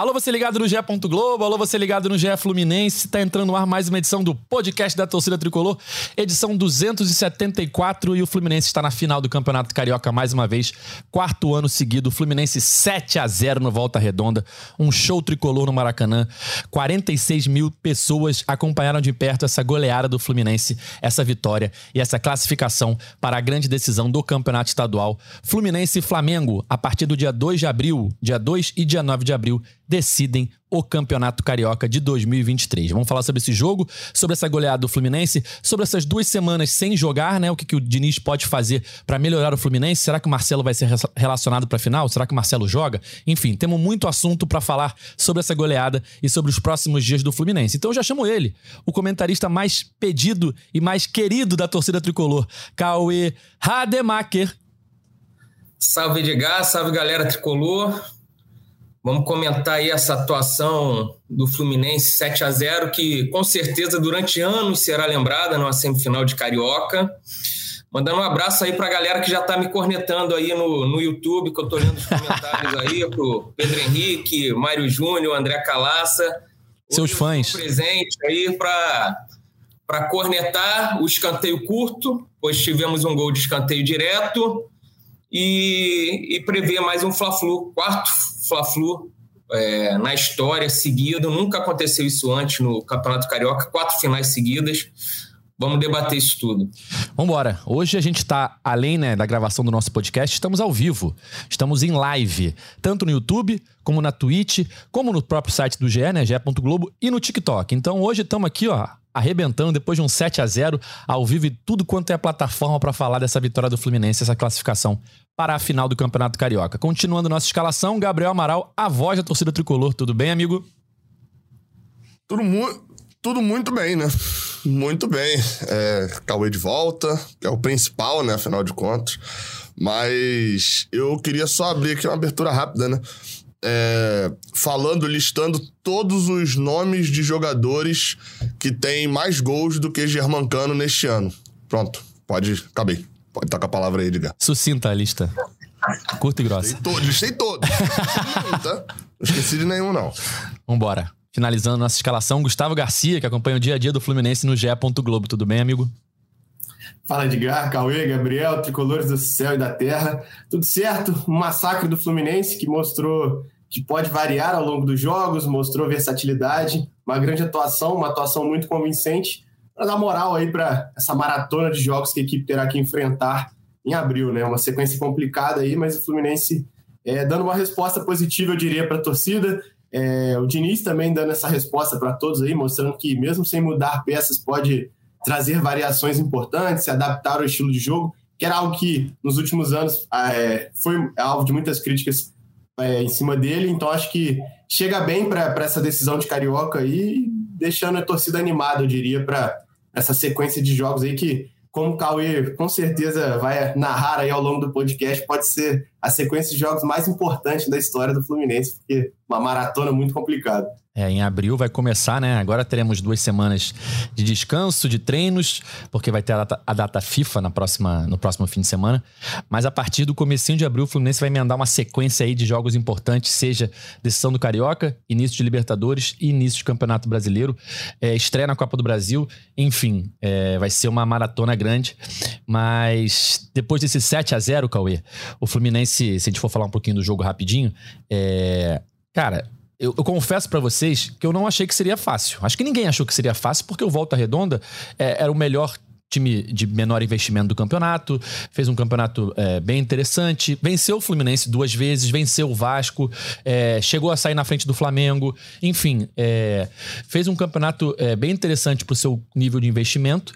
Alô, você ligado no GE. Globo, alô, você ligado no GE Fluminense. Tá entrando no ar mais uma edição do podcast da Torcida Tricolor, edição 274. E o Fluminense está na final do Campeonato Carioca mais uma vez, quarto ano seguido. Fluminense 7 a 0 no Volta Redonda, um show tricolor no Maracanã. 46 mil pessoas acompanharam de perto essa goleada do Fluminense, essa vitória e essa classificação para a grande decisão do Campeonato Estadual. Fluminense e Flamengo, a partir do dia 2 de abril, dia 2 e dia 9 de abril decidem o Campeonato Carioca de 2023. Vamos falar sobre esse jogo, sobre essa goleada do Fluminense, sobre essas duas semanas sem jogar, né? O que, que o Diniz pode fazer para melhorar o Fluminense? Será que o Marcelo vai ser relacionado para a final? Será que o Marcelo joga? Enfim, temos muito assunto para falar sobre essa goleada e sobre os próximos dias do Fluminense. Então eu já chamo ele, o comentarista mais pedido e mais querido da torcida tricolor, Cauê Rademacher. Salve Edgar, salve galera tricolor. Vamos comentar aí essa atuação do Fluminense 7 a 0 que com certeza durante anos será lembrada numa semifinal de Carioca. Mandando um abraço aí para a galera que já está me cornetando aí no, no YouTube, que eu estou lendo os comentários aí, pro Pedro Henrique, Mário Júnior, André Calaça. Seus fãs. Presente aí para cornetar o escanteio curto, pois tivemos um gol de escanteio direto e, e prever mais um Fla-Flu, quarto Fla-Flu é, na história seguido. Nunca aconteceu isso antes no Campeonato Carioca, quatro finais seguidas. Vamos debater isso tudo. Vamos embora. Hoje a gente está, além né, da gravação do nosso podcast, estamos ao vivo. Estamos em live, tanto no YouTube, como na Twitch, como no próprio site do GE, né, ge.globo, e no TikTok. Então hoje estamos aqui, ó, arrebentando depois de um 7 a 0 ao vivo e tudo quanto é plataforma para falar dessa vitória do Fluminense, essa classificação para a final do Campeonato Carioca. Continuando nossa escalação, Gabriel Amaral, a voz da torcida tricolor. Tudo bem, amigo? Tudo, mu tudo muito bem, né? Muito bem. É, Cauê de volta, é o principal, né? Afinal de contas. Mas eu queria só abrir aqui uma abertura rápida, né? É, falando, listando todos os nomes de jogadores que têm mais gols do que Germancano neste ano. Pronto, pode. Acabei. Pode estar com a palavra aí, Edgar. Sucinta a lista. Curta e grossa. Listei, to listei todos. tá? Não esqueci de nenhum, não. Vambora. Finalizando nossa escalação, Gustavo Garcia, que acompanha o dia a dia do Fluminense no GE. Globo. Tudo bem, amigo? Fala Edgar, Cauê, Gabriel, tricolores do céu e da terra. Tudo certo? Um massacre do Fluminense que mostrou que pode variar ao longo dos jogos, mostrou versatilidade, uma grande atuação, uma atuação muito convincente para dar moral aí para essa maratona de jogos que a equipe terá que enfrentar em abril, né? Uma sequência complicada aí, mas o Fluminense é, dando uma resposta positiva, eu diria, para a torcida. É, o Diniz também dando essa resposta para todos aí, mostrando que mesmo sem mudar peças pode trazer variações importantes, se adaptar ao estilo de jogo, que era algo que nos últimos anos é, foi alvo de muitas críticas é, em cima dele. Então acho que chega bem para essa decisão de Carioca aí, deixando a torcida animada, eu diria, para essa sequência de jogos aí que, como o Cauê com certeza vai narrar aí ao longo do podcast, pode ser a sequência de jogos mais importante da história do Fluminense, porque uma maratona muito complicada. É, em abril vai começar, né? Agora teremos duas semanas de descanso, de treinos, porque vai ter a data, a data, FIFA na próxima, no próximo fim de semana. Mas a partir do comecinho de abril, o Fluminense vai emendar uma sequência aí de jogos importantes, seja decisão do Carioca, início de Libertadores e início de Campeonato Brasileiro, é, estreia na Copa do Brasil, enfim, é, vai ser uma maratona grande. Mas depois desse 7 a 0 Cauê, o Fluminense, se a gente for falar um pouquinho do jogo rapidinho, é, cara eu, eu confesso para vocês que eu não achei que seria fácil. Acho que ninguém achou que seria fácil, porque o Volta Redonda é, era o melhor time de menor investimento do campeonato, fez um campeonato é, bem interessante, venceu o Fluminense duas vezes, venceu o Vasco, é, chegou a sair na frente do Flamengo, enfim, é, fez um campeonato é, bem interessante para o seu nível de investimento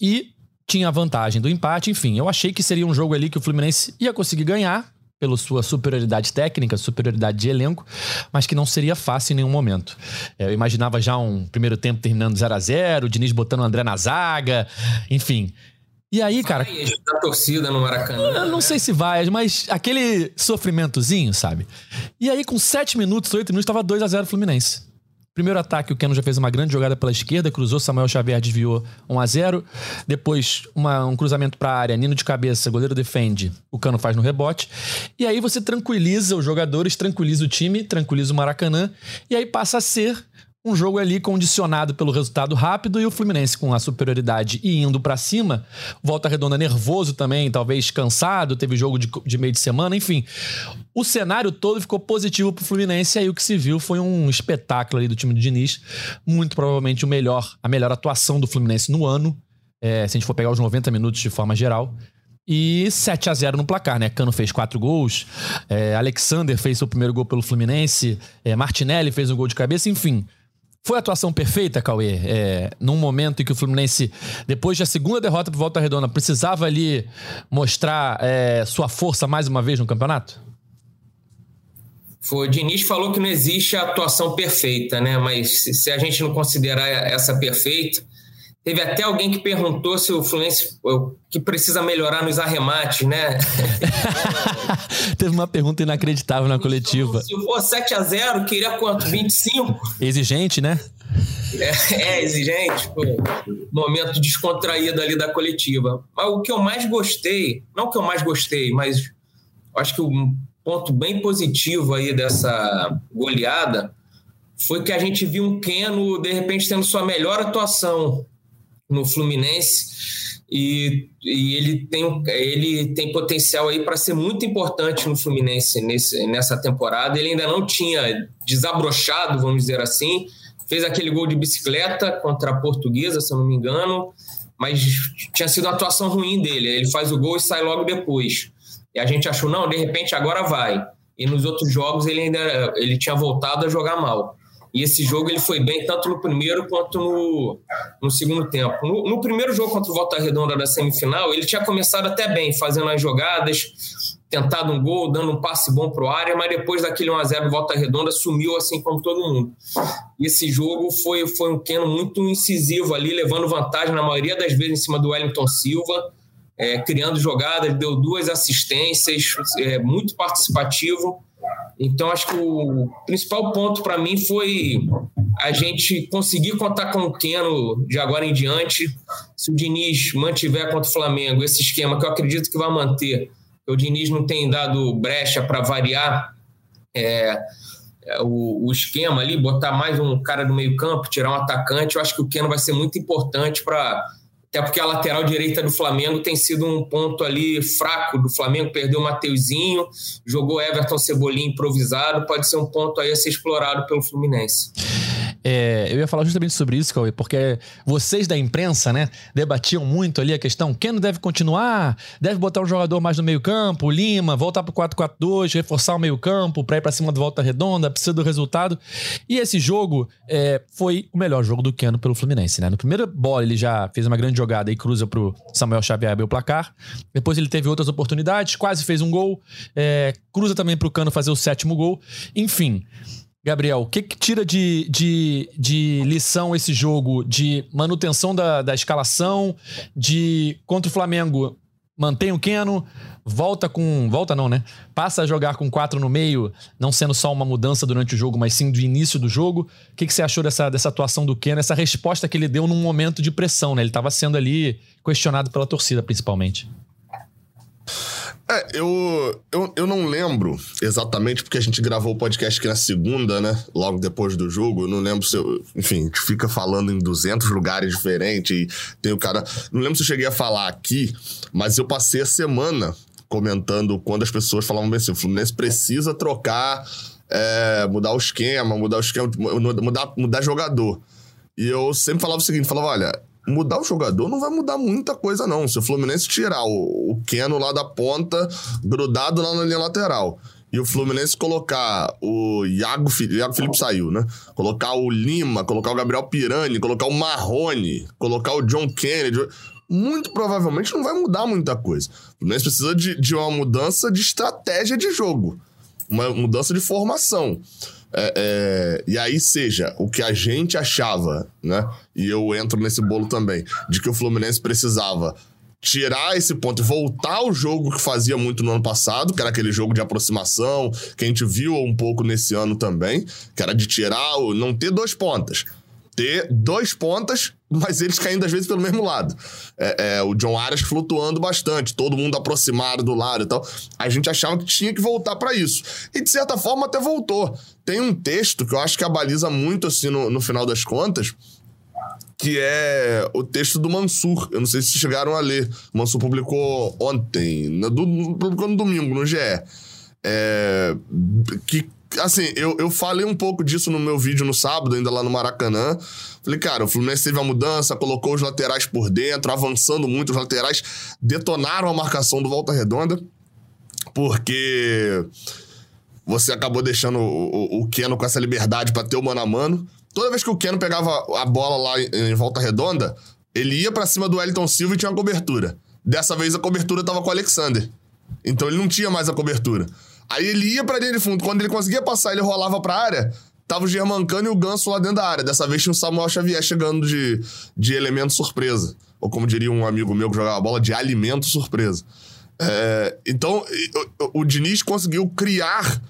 e tinha a vantagem do empate, enfim, eu achei que seria um jogo ali que o Fluminense ia conseguir ganhar, pela sua superioridade técnica, superioridade de elenco, mas que não seria fácil em nenhum momento. É, eu imaginava já um primeiro tempo terminando 0 a 0 o Diniz botando o André na zaga, enfim. E aí, cara. Da torcida no Maracanã. Eu não né? sei se vai, mas aquele sofrimentozinho, sabe? E aí, com 7 minutos, 8 minutos, tava 2 a 0 Fluminense. Primeiro ataque, o Keno já fez uma grande jogada pela esquerda, cruzou, Samuel Xavier desviou 1 a 0 Depois, uma, um cruzamento para a área, Nino de cabeça, goleiro defende, o Cano faz no rebote. E aí você tranquiliza os jogadores, tranquiliza o time, tranquiliza o Maracanã, e aí passa a ser um jogo ali condicionado pelo resultado rápido e o Fluminense com a superioridade e indo para cima. Volta Redonda nervoso também, talvez cansado, teve jogo de, de, meio de semana, enfim. O cenário todo ficou positivo pro Fluminense e aí o que se viu foi um espetáculo ali do time do Diniz. Muito provavelmente o melhor, a melhor atuação do Fluminense no ano, é, se a gente for pegar os 90 minutos de forma geral. E 7 a 0 no placar, né? Cano fez quatro gols, é, Alexander fez seu primeiro gol pelo Fluminense, é, Martinelli fez um gol de cabeça, enfim. Foi a atuação perfeita, Cauê? É, num momento em que o Fluminense, depois da segunda derrota por Volta Redonda, precisava ali mostrar é, sua força mais uma vez no campeonato? Foi. O Diniz falou que não existe a atuação perfeita, né? Mas se a gente não considerar essa perfeita, Teve até alguém que perguntou se o Fluminense que precisa melhorar nos arremates, né? Teve uma pergunta inacreditável na coletiva. Se for 7 a 0 queria quanto? 25? Exigente, né? É, é exigente. Pô. Momento descontraído ali da coletiva. Mas o que eu mais gostei, não o que eu mais gostei, mas acho que um ponto bem positivo aí dessa goleada foi que a gente viu um Keno, de repente, tendo sua melhor atuação no Fluminense e, e ele, tem, ele tem potencial aí para ser muito importante no Fluminense nesse, nessa temporada. Ele ainda não tinha desabrochado, vamos dizer assim, fez aquele gol de bicicleta contra a Portuguesa, se eu não me engano, mas tinha sido uma atuação ruim dele. Ele faz o gol e sai logo depois. E a gente achou, não, de repente agora vai. E nos outros jogos ele ainda ele tinha voltado a jogar mal. E esse jogo ele foi bem tanto no primeiro quanto no, no segundo tempo. No, no primeiro jogo contra o Volta Redonda da semifinal, ele tinha começado até bem, fazendo as jogadas, tentado um gol, dando um passe bom pro área, mas depois daquele 1x0 Volta Redonda sumiu assim como todo mundo. E esse jogo foi, foi um Keno muito incisivo ali, levando vantagem na maioria das vezes em cima do Wellington Silva, é, criando jogadas, deu duas assistências, é, muito participativo. Então, acho que o principal ponto para mim foi a gente conseguir contar com o Keno de agora em diante. Se o Diniz mantiver contra o Flamengo esse esquema, que eu acredito que vai manter, o Diniz não tem dado brecha para variar é, é, o, o, esquema ali, botar mais um cara do meio-campo, tirar um atacante. Eu acho que o Keno vai ser muito importante para até porque a lateral direita do Flamengo tem sido um ponto ali fraco do Flamengo, perdeu o Mateuzinho, jogou Everton Cebolinha improvisado, pode ser um ponto aí a ser explorado pelo Fluminense. É, eu ia falar justamente sobre isso, Cauê, porque vocês da imprensa, né, debatiam muito ali a questão: quem não deve continuar? Deve botar um jogador mais no meio-campo, Lima, voltar pro 4-4-2, reforçar o meio-campo para ir para cima do volta redonda, precisa do resultado. E esse jogo é, foi o melhor jogo do Keno pelo Fluminense, né? No primeiro bola ele já fez uma grande jogada e cruza pro Samuel Xavier abrir o placar. Depois ele teve outras oportunidades, quase fez um gol, é, cruza também pro Cano fazer o sétimo gol. Enfim, Gabriel, o que, que tira de, de, de, lição esse jogo de manutenção da, da escalação, de contra o Flamengo mantém o Keno, volta com. Volta não, né? Passa a jogar com quatro no meio, não sendo só uma mudança durante o jogo, mas sim do início do jogo. O que, que você achou dessa, dessa atuação do Keno, essa resposta que ele deu num momento de pressão, né? Ele estava sendo ali questionado pela torcida, principalmente. É, eu, eu, eu não lembro exatamente porque a gente gravou o podcast aqui na segunda, né? Logo depois do jogo. Eu não lembro se eu. Enfim, a gente fica falando em 200 lugares diferentes e tem o cara. Não lembro se eu cheguei a falar aqui, mas eu passei a semana comentando quando as pessoas falavam assim: o Fluminense precisa trocar, é, mudar o esquema, mudar o esquema, mudar, mudar jogador. E eu sempre falava o seguinte: falava, olha, mudar o jogador não vai mudar muita coisa, não. Se o Fluminense tirar o, o Keno lá da ponta, grudado lá na linha lateral, e o Fluminense colocar o Iago, Iago Felipe saiu, né? Colocar o Lima, colocar o Gabriel Pirani, colocar o Marrone, colocar o John Kennedy, muito provavelmente não vai mudar muita coisa. O Fluminense precisa de, de uma mudança de estratégia de jogo, uma mudança de formação. É, é, e aí seja o que a gente achava, né? E eu entro nesse bolo também, de que o Fluminense precisava tirar esse ponto e voltar ao jogo que fazia muito no ano passado, que era aquele jogo de aproximação, que a gente viu um pouco nesse ano também, que era de tirar, não ter dois pontas. Ter dois pontas, mas eles caindo às vezes pelo mesmo lado. É, é, o John Arias flutuando bastante, todo mundo aproximado do lado e tal. A gente achava que tinha que voltar para isso. E de certa forma até voltou. Tem um texto que eu acho que abaliza muito assim no, no final das contas, que é o texto do Mansur. Eu não sei se chegaram a ler. O Mansur publicou ontem, no, publicou no domingo, no GE. É, que, assim, eu, eu falei um pouco disso no meu vídeo no sábado, ainda lá no Maracanã. Falei, cara, o Fluminense teve a mudança, colocou os laterais por dentro, avançando muito, os laterais detonaram a marcação do Volta Redonda, porque você acabou deixando o, o, o Keno com essa liberdade para ter o mano a mano. Toda vez que o Keno pegava a bola lá em, volta redonda, ele ia para cima do Wellington Silva e tinha uma cobertura. Dessa vez a cobertura tava com o Alexander. Então ele não tinha mais a cobertura. Aí ele ia pra linha de fundo. Quando ele conseguia passar, ele rolava pra área. Tava o Germancano e o Ganso lá dentro da área. Dessa vez tinha o Samuel Xavier chegando de, de elemento surpresa. Ou como diria um amigo meu que jogava bola, de alimento surpresa. É, então, o, o, Diniz conseguiu criar,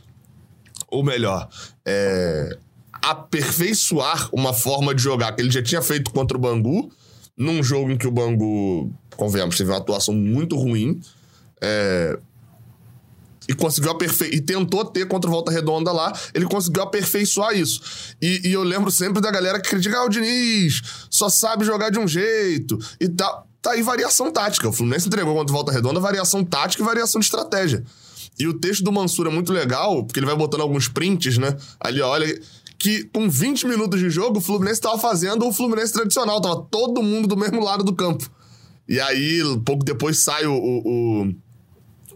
ou melhor, é, aperfeiçoar uma forma de jogar que ele já tinha feito contra o Bangu, num jogo em que o Bangu, convenhamos, teve uma atuação muito ruim. É, e conseguiu aperfeiçoar. E tentou ter contra o Volta Redonda lá, ele conseguiu aperfeiçoar isso. E, e, eu lembro sempre da galera que critica, ah, o Diniz só sabe jogar de um jeito e tal. Tá aí variação tática. O Fluminense entregou contra o Volta Redonda variação tática e variação de estratégia. E o texto do Mansur é muito legal, porque ele vai botando alguns prints, né? Ali, olha, que com 20 minutos de jogo, o Fluminense estava fazendo o Fluminense tradicional, tava todo mundo do mesmo lado do campo. E aí, pouco depois, sai o, o, o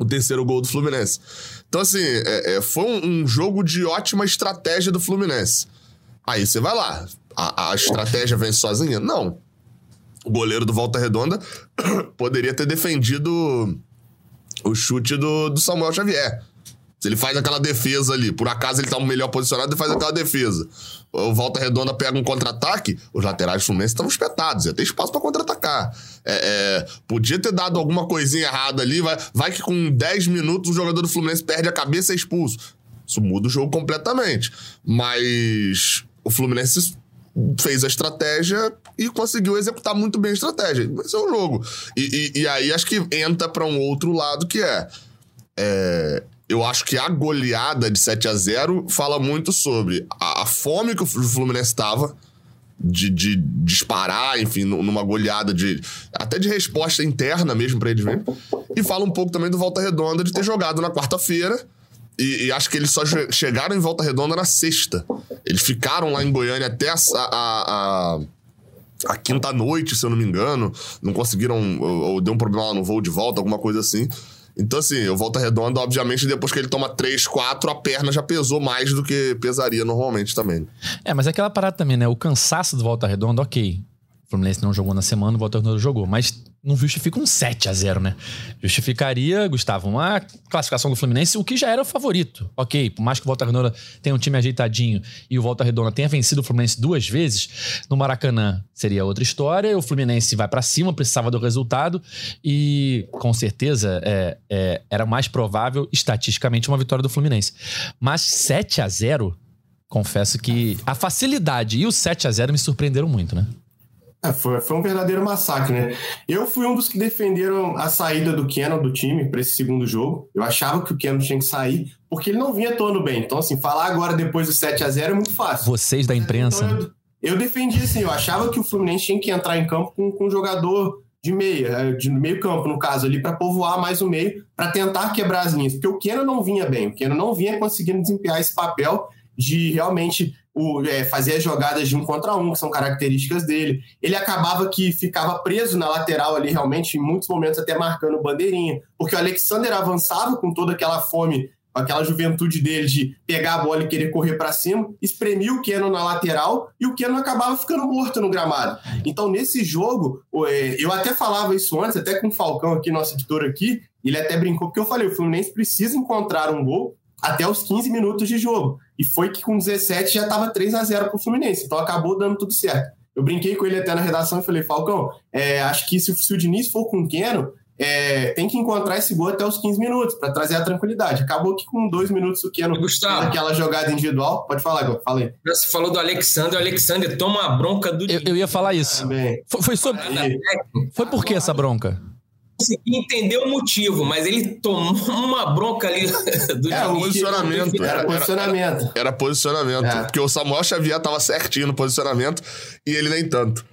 terceiro gol do Fluminense. Então, assim, é, é, foi um, um, jogo de ótima estratégia do Fluminense. Aí você vai lá. A, a estratégia vem sozinha? Não. O goleiro do Volta Redonda poderia ter defendido o chute do, do Samuel Xavier. Se ele faz aquela defesa ali, por acaso ele tá melhor posicionado, ele faz aquela defesa. O Volta Redonda pega um contra-ataque, os laterais do Fluminense estavam espetados, ia ter espaço para contra-atacar. É, é, podia ter dado alguma coisinha errada ali, vai, vai que com 10 minutos o jogador do Fluminense perde a cabeça e é expulso. Isso muda o jogo completamente. Mas o Fluminense fez a estratégia e conseguiu executar muito bem a estratégia. Esse é o jogo. E, e, e aí acho que entra para um outro lado que é, é eu acho que a goleada de 7 a 0 fala muito sobre a, a fome que o Fluminense estava de, de, disparar, enfim, numa goleada de. até de resposta interna mesmo para eles mesmo. E fala um pouco também do Volta Redonda de ter jogado na quarta-feira. E, e, acho que eles só chegaram em Volta Redonda na sexta. Eles ficaram lá em Goiânia até a, a, a a quinta noite, se eu não me engano. Não conseguiram, ou, ou, deu um problema lá no voo de volta, alguma coisa assim. Então, assim, o Volta Redonda, obviamente, depois que ele toma 3, 4, a perna já pesou mais do que pesaria normalmente também. É, mas é aquela parada também, né? O cansaço do Volta Redonda, ok. O Fluminense não jogou na semana, o Volta Redonda jogou. Mas não justifica um 7 a 0 né? Justificaria, Gustavo, uma classificação do Fluminense, o que já era o favorito. Ok, por mais que o Volta Redonda tenha um time ajeitadinho e o Volta Redonda tenha vencido o Fluminense duas vezes, no Maracanã seria outra história. O Fluminense vai para cima, precisava do resultado e com certeza é, é, era mais provável, estatisticamente, uma vitória do Fluminense. Mas 7 a 0 confesso que a facilidade e o 7 a 0 me surpreenderam muito, né? É, foi, foi um verdadeiro massacre, né? Eu fui um dos que defenderam a saída do Kenan do time para esse segundo jogo. Eu achava que o Kenan tinha que sair, porque ele não vinha atuando bem. Então, assim, falar agora depois do 7 a 0 é muito fácil. Vocês da imprensa. Então, eu, eu defendi assim, eu achava que o Fluminense tinha que entrar em campo com, com um jogador de meia, é, de meio campo, no caso, ali, para povoar mais o meio, para tentar quebrar as linhas. Porque o Kenan não vinha bem, o Kenan não vinha conseguindo desempenhar esse papel de realmente o, é, fazer as jogadas de um contra um, que são características dele. Ele acabava que ficava preso na lateral ali, realmente, em muitos momentos até marcando bandeirinha, porque o Alexander avançava com toda aquela fome, aquela juventude dele de pegar a bola e querer correr para cima, espremia o Keno na lateral e o Keno acabava ficando morto no gramado. Então, nesse jogo, é, eu até falava isso antes, até com o Falcão aqui, nosso editor aqui, ele até brincou, porque eu falei, o Fluminense precisa encontrar um gol até os 15 minutos de jogo. E foi que com 17 já estava 3 a 0 para o Fluminense. Então acabou dando tudo certo. Eu brinquei com ele até na redação e falei, Falcão, é, acho que se, se o Diniz for com o Keno, é, tem que encontrar esse gol até os 15 minutos para trazer a tranquilidade. Acabou que com dois minutos o Keno Gustavo, aquela jogada individual. Pode falar, Gol, falei. Você falou do Alexander, o Alexander toma a bronca do. Eu, eu ia falar isso. Também. Foi, foi, sobre... foi por que essa bronca? Consegui entender o motivo, mas ele tomou uma bronca ali do É, posicionamento. Era, Era, posicionamento. era, era posicionamento. É. Porque o Samuel Xavier tava certinho no posicionamento e ele nem tanto.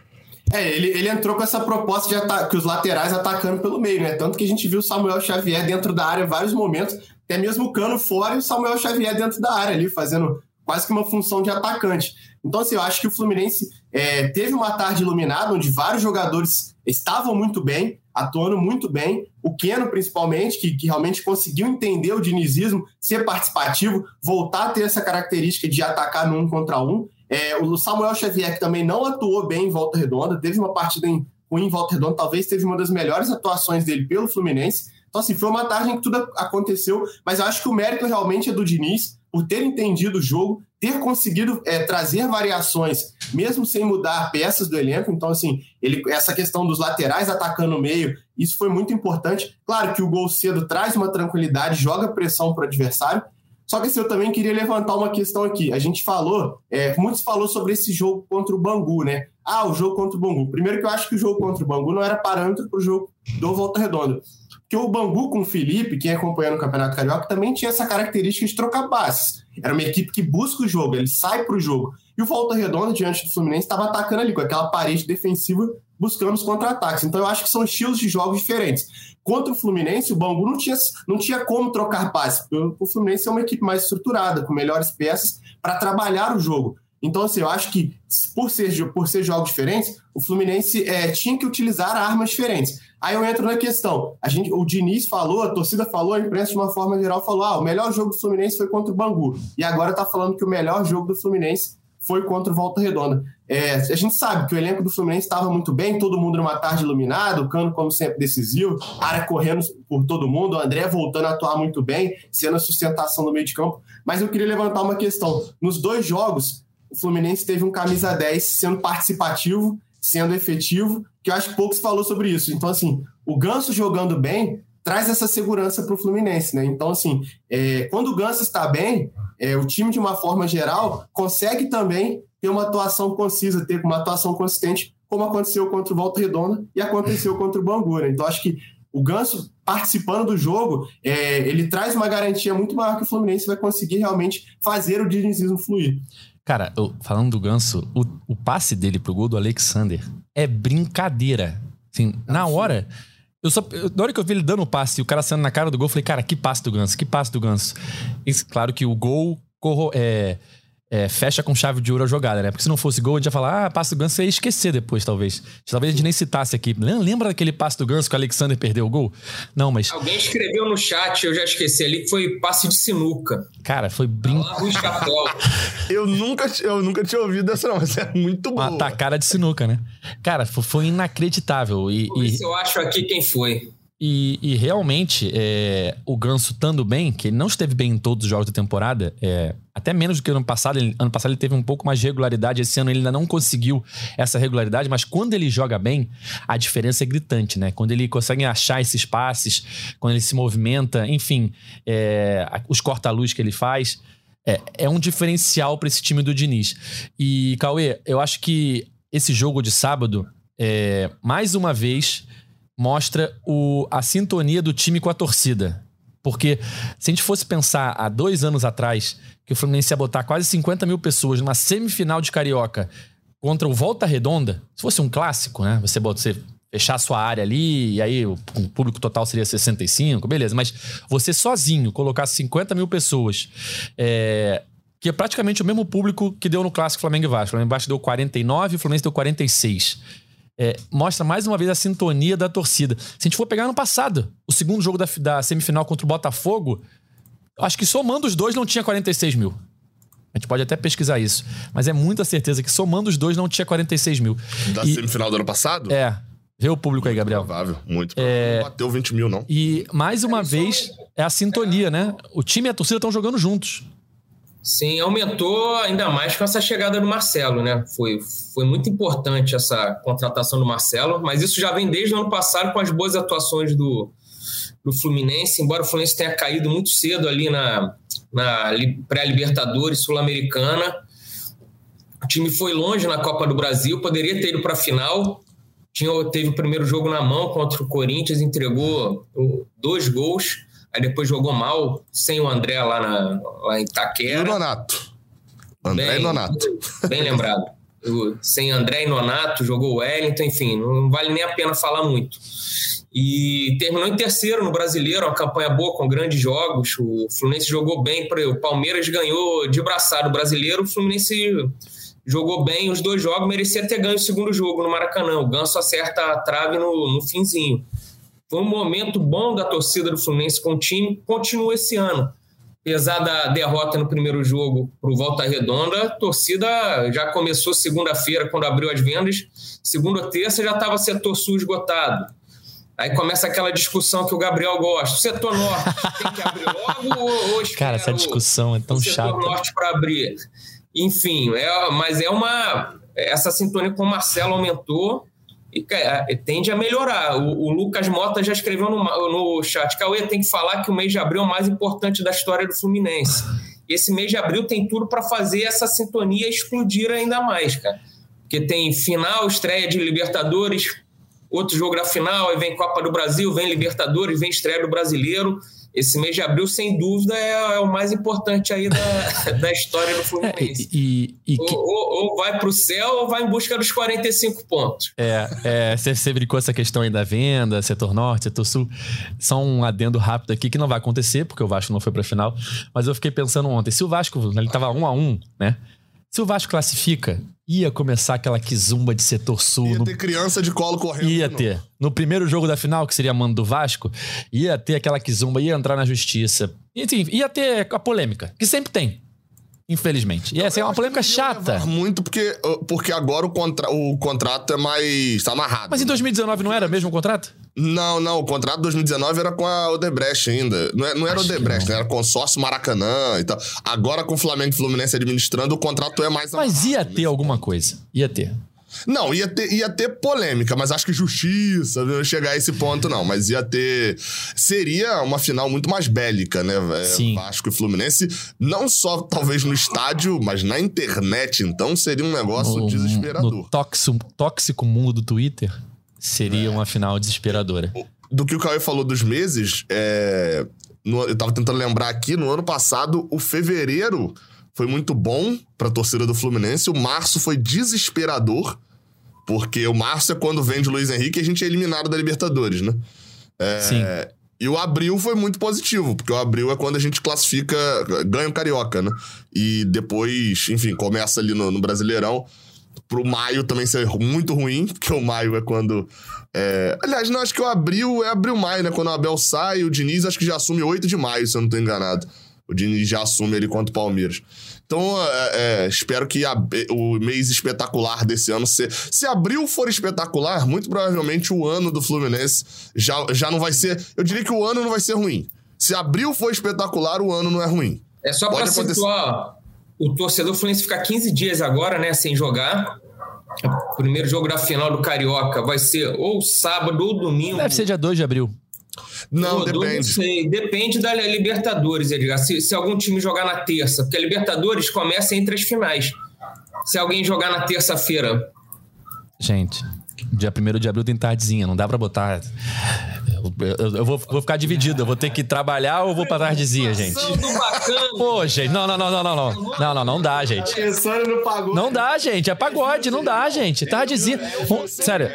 É, ele, ele entrou com essa proposta de que os laterais atacando pelo meio, né? Tanto que a gente viu o Samuel Xavier dentro da área em vários momentos, até mesmo o Cano fora e o Samuel Xavier dentro da área ali, fazendo quase que uma função de atacante. Então, assim, eu acho que o Fluminense é, teve uma tarde iluminada, onde vários jogadores estavam muito bem, atuando muito bem. O Keno, principalmente, que, que realmente conseguiu entender o dinizismo, ser participativo, voltar a ter essa característica de atacar no um contra um. É, o Samuel Xavier, que também não atuou bem em Volta Redonda, teve uma partida em, ruim em Volta Redonda, talvez teve uma das melhores atuações dele pelo Fluminense. Então, assim, foi uma tarde em que tudo aconteceu, mas eu acho que o mérito realmente é do Diniz, por ter entendido o jogo, ter conseguido é, trazer variações, mesmo sem mudar peças do elenco. Então, assim, ele, essa questão dos laterais atacando o meio, isso foi muito importante. Claro que o gol cedo traz uma tranquilidade, joga pressão para o adversário. Só que assim, eu também queria levantar uma questão aqui. A gente falou, é, muitos falou sobre esse jogo contra o Bangu, né? Ah, o jogo contra o Bangu. Primeiro que eu acho que o jogo contra o Bangu não era parâmetro para o jogo do Volta Redonda. Porque o Bangu com o Felipe, quem acompanha no Campeonato Carioca, também tinha essa característica de trocar passes. Era uma equipe que busca o jogo, ele sai para o jogo. E o Volta Redonda, diante do Fluminense, estava atacando ali, com aquela parede defensiva, buscando os contra-ataques. Então eu acho que são estilos de jogos diferentes. Contra o Fluminense, o Bangu não tinha, não tinha como trocar passes. O Fluminense é uma equipe mais estruturada, com melhores peças para trabalhar o jogo. Então, assim, eu acho que por ser, por ser jogos diferentes, o Fluminense é, tinha que utilizar armas diferentes. Aí eu entro na questão. A gente, o Diniz falou, a torcida falou, a imprensa de uma forma geral falou: ah, o melhor jogo do Fluminense foi contra o Bangu. E agora tá falando que o melhor jogo do Fluminense foi contra o Volta Redonda. É, a gente sabe que o elenco do Fluminense estava muito bem, todo mundo numa tarde iluminada, o Cano, como sempre, decisivo, área correndo por todo mundo, o André voltando a atuar muito bem, sendo a sustentação do meio de campo. Mas eu queria levantar uma questão. Nos dois jogos, o Fluminense teve um camisa 10 sendo participativo, sendo efetivo, que eu acho que poucos falou sobre isso. Então, assim, o Ganso jogando bem traz essa segurança para o Fluminense, né? Então, assim, é, quando o Ganso está bem, é, o time, de uma forma geral, consegue também ter uma atuação concisa, ter uma atuação consistente, como aconteceu contra o Volta Redonda e aconteceu contra o Bangu, né? Então, acho que o Ganso participando do jogo, é, ele traz uma garantia muito maior que o Fluminense vai conseguir realmente fazer o dinizismo fluir. Cara, eu- falando do Ganso, o, o passe dele pro gol do Alexander é brincadeira. Assim, na hora. Eu só, eu- na hora que eu vi ele dando o passe e o cara saindo na cara do gol, eu falei, cara, que passe do Ganso, que passe do Ganso. E, claro que o gol corro- é, é, fecha com chave de ouro a jogada, né? Porque se não fosse gol, a gente ia falar, ah, passe do Ganso, você ia esquecer depois, talvez. Talvez a gente nem citasse aqui. Lem- Lembra daquele passe do Ganso que o Alexander perdeu o gol? Não, mas, Alguém escreveu no chat, eu já esqueci ali, que foi passe de sinuca. cara, foi brin... Lá, Rui Chapéu. Eu nunca, eu nunca tinha ouvido essa, não, mas é muito boa. uma tacada de sinuca, né? Cara, fo- foi inacreditável. E, Vou ver e- eu acho aqui quem foi. E, e realmente, é, o Ganso estando bem, que ele não esteve bem em todos os jogos da temporada, é, até menos do que ano passado. Ele- ano passado ele teve um pouco mais de regularidade, esse ano ele ainda não conseguiu essa regularidade, mas quando ele joga bem, a diferença é gritante, né? Quando ele consegue achar esses passes, quando ele se movimenta, enfim, é, os corta-luz que ele faz. É, é um diferencial para esse time do Diniz. E, Cauê, eu acho que esse jogo de sábado, é, mais uma vez, mostra o, a sintonia do time com a torcida. Porque se a gente fosse pensar há dois anos atrás que o Fluminense ia botar quase 50 mil pessoas numa semifinal de Carioca contra o Volta Redonda, se fosse um clássico, né? Você, bota, você fechar a sua área ali e aí o, público total seria 65, beleza. Mas você sozinho colocar 50 mil pessoas, é, que é praticamente o mesmo público que deu no clássico Flamengo e Vasco. O Flamengo e Vasco deu 49 e o Fluminense deu 46 é, mostra mais uma vez a sintonia da torcida. Se a gente for pegar no passado, o segundo jogo da, da semifinal contra o Botafogo, acho que somando os dois não tinha 46 mil. A gente pode até pesquisar isso. Mas é muita certeza que somando os dois não tinha 46 mil. Da E- semifinal do ano passado? É. Vê o público aí, Gabriel. Provável, muito provável. Não bateu 20 mil, não. E mais uma vez é a sintonia, né? O time e a torcida estão jogando juntos. Sim, aumentou ainda mais com essa chegada do Marcelo, né? Foi, foi muito importante essa contratação do Marcelo, mas isso já vem desde o ano passado com as boas atuações do, do Fluminense, embora o Fluminense tenha caído muito cedo ali na, na pré-Libertadores Sul-Americana. O time foi longe na Copa do Brasil, poderia ter ido para a final. Tinha, teve o primeiro jogo na mão contra o Corinthians, entregou dois gols Aí depois jogou mal, sem o André lá, na, lá em Itaquera. E o Nonato. André bem, e Nonato. Bem lembrado. sem André e Nonato, jogou o Wellington, enfim, não vale nem a pena falar muito. E terminou em terceiro no Brasileiro, uma campanha boa, com grandes jogos. O Fluminense jogou bem, o Palmeiras ganhou de braçado o Brasileiro, o Fluminense jogou bem os dois jogos, merecia ter ganho o segundo jogo no Maracanã. O Ganso acerta a trave no, no finzinho. Foi um momento bom da torcida do Fluminense com o time, continua esse ano. Apesar da derrota no primeiro jogo para o Volta Redonda, a torcida já começou segunda-feira, quando abriu as vendas. Segunda ou terça já estava setor sul esgotado. Aí começa aquela discussão que o Gabriel gosta. O setor norte tem que abrir logo ou, ou Cara, essa discussão é tão chata. O setor norte para abrir. Enfim, é, mas é uma. Essa sintonia com o Marcelo aumentou e tende a melhorar. O, o, Lucas Mota já escreveu no, no chat: Cauê tem que falar que o mês de abril é o mais importante da história do Fluminense. E esse mês de abril tem tudo para fazer essa sintonia explodir ainda mais, cara. Porque tem final, estreia de Libertadores, outro jogo da final, aí vem Copa do Brasil, vem Libertadores, vem estreia do Brasileiro esse mês de abril, sem dúvida, é, é o mais importante aí da, da história do Fluminense. É, e, e, que... ou, ou, ou, vai para o céu ou vai em busca dos 45 pontos. É, é você, você brincou essa questão aí da venda, setor norte, setor sul. Só um adendo rápido aqui que não vai acontecer, porque o Vasco não foi para a final. Mas eu fiquei pensando ontem, se o Vasco, ele estava um a um, né? Se o Vasco classifica, ia começar aquela quizumba de setor sul. Ia no... ter criança de colo correndo. Ia ter. No primeiro jogo da final, que seria mando do Vasco, ia ter aquela quizumba, ia entrar na justiça. Enfim, ia ter a polêmica, que sempre tem. Infelizmente. E essa é uma polêmica chata. Muito porque, porque agora o, contra, o contrato é mais. tá amarrado. Mas em 2019 não era mesmo o contrato? Não, não. O contrato de 2019 era com a Odebrecht ainda. Não, é, não era Acho Odebrecht, era consórcio Maracanã e tal. Agora com o Flamengo e Fluminense administrando, o contrato é mais Mas ia ter alguma coisa. Ia ter. Não, ia ter, ia ter polêmica, mas acho que justiça não ia chegar a esse ponto, não. Mas ia ter. Seria uma final muito mais bélica, né? Sim. Vasco e Fluminense. Não só, talvez, no estádio, mas na internet. Então seria um negócio no, desesperador. No tóxico, tóxico mundo do Twitter, seria é. uma final desesperadora. Do que o Cauê falou dos meses, é... no, eu tava tentando lembrar aqui, no ano passado, o fevereiro foi muito bom para a torcida do Fluminense. O março foi desesperador, porque o março é quando vende o Luiz Henrique e a gente é eliminado da Libertadores, né? É, Sim. E o abril foi muito positivo, porque o abril é quando a gente classifica, ganha o Carioca, né? E depois, enfim, começa ali no, no Brasileirão. Pro maio também ser muito ruim, porque o maio é quando. É... Aliás, não, acho que o abril é abril-maio, né? Quando o Abel sai, o Diniz acho que já assume 8 de maio, se eu não tô enganado. O Diniz já assume ele contra o Palmeiras. Então, é, é, espero que a, o mês espetacular desse ano, se, se abril for espetacular, muito provavelmente o ano do Fluminense já, já não vai ser. Eu diria que o ano não vai ser ruim. Se abril for espetacular, o ano não é ruim. É só para situar o torcedor Fluminense ficar 15 dias agora, né, sem jogar. O primeiro jogo da final do Carioca vai ser ou sábado ou domingo. Deve ser dia 2 de abril. Não, depende. Não sei. Depende da Libertadores, Edgar. Se, se algum time jogar na terça, porque a Libertadores começa entre as finais. Se alguém jogar na terça-feira. Gente, dia 1 de abril tem tardezinha, não dá pra botar. Eu, vou, vou, ficar dividido. Eu vou ter que trabalhar ou vou pra tardezinha, gente? Pô, gente, não, não, não, não, não, não. Não, não, não dá, gente. Não dá, gente. É pagode, não dá, gente. Tardezinha. Sério.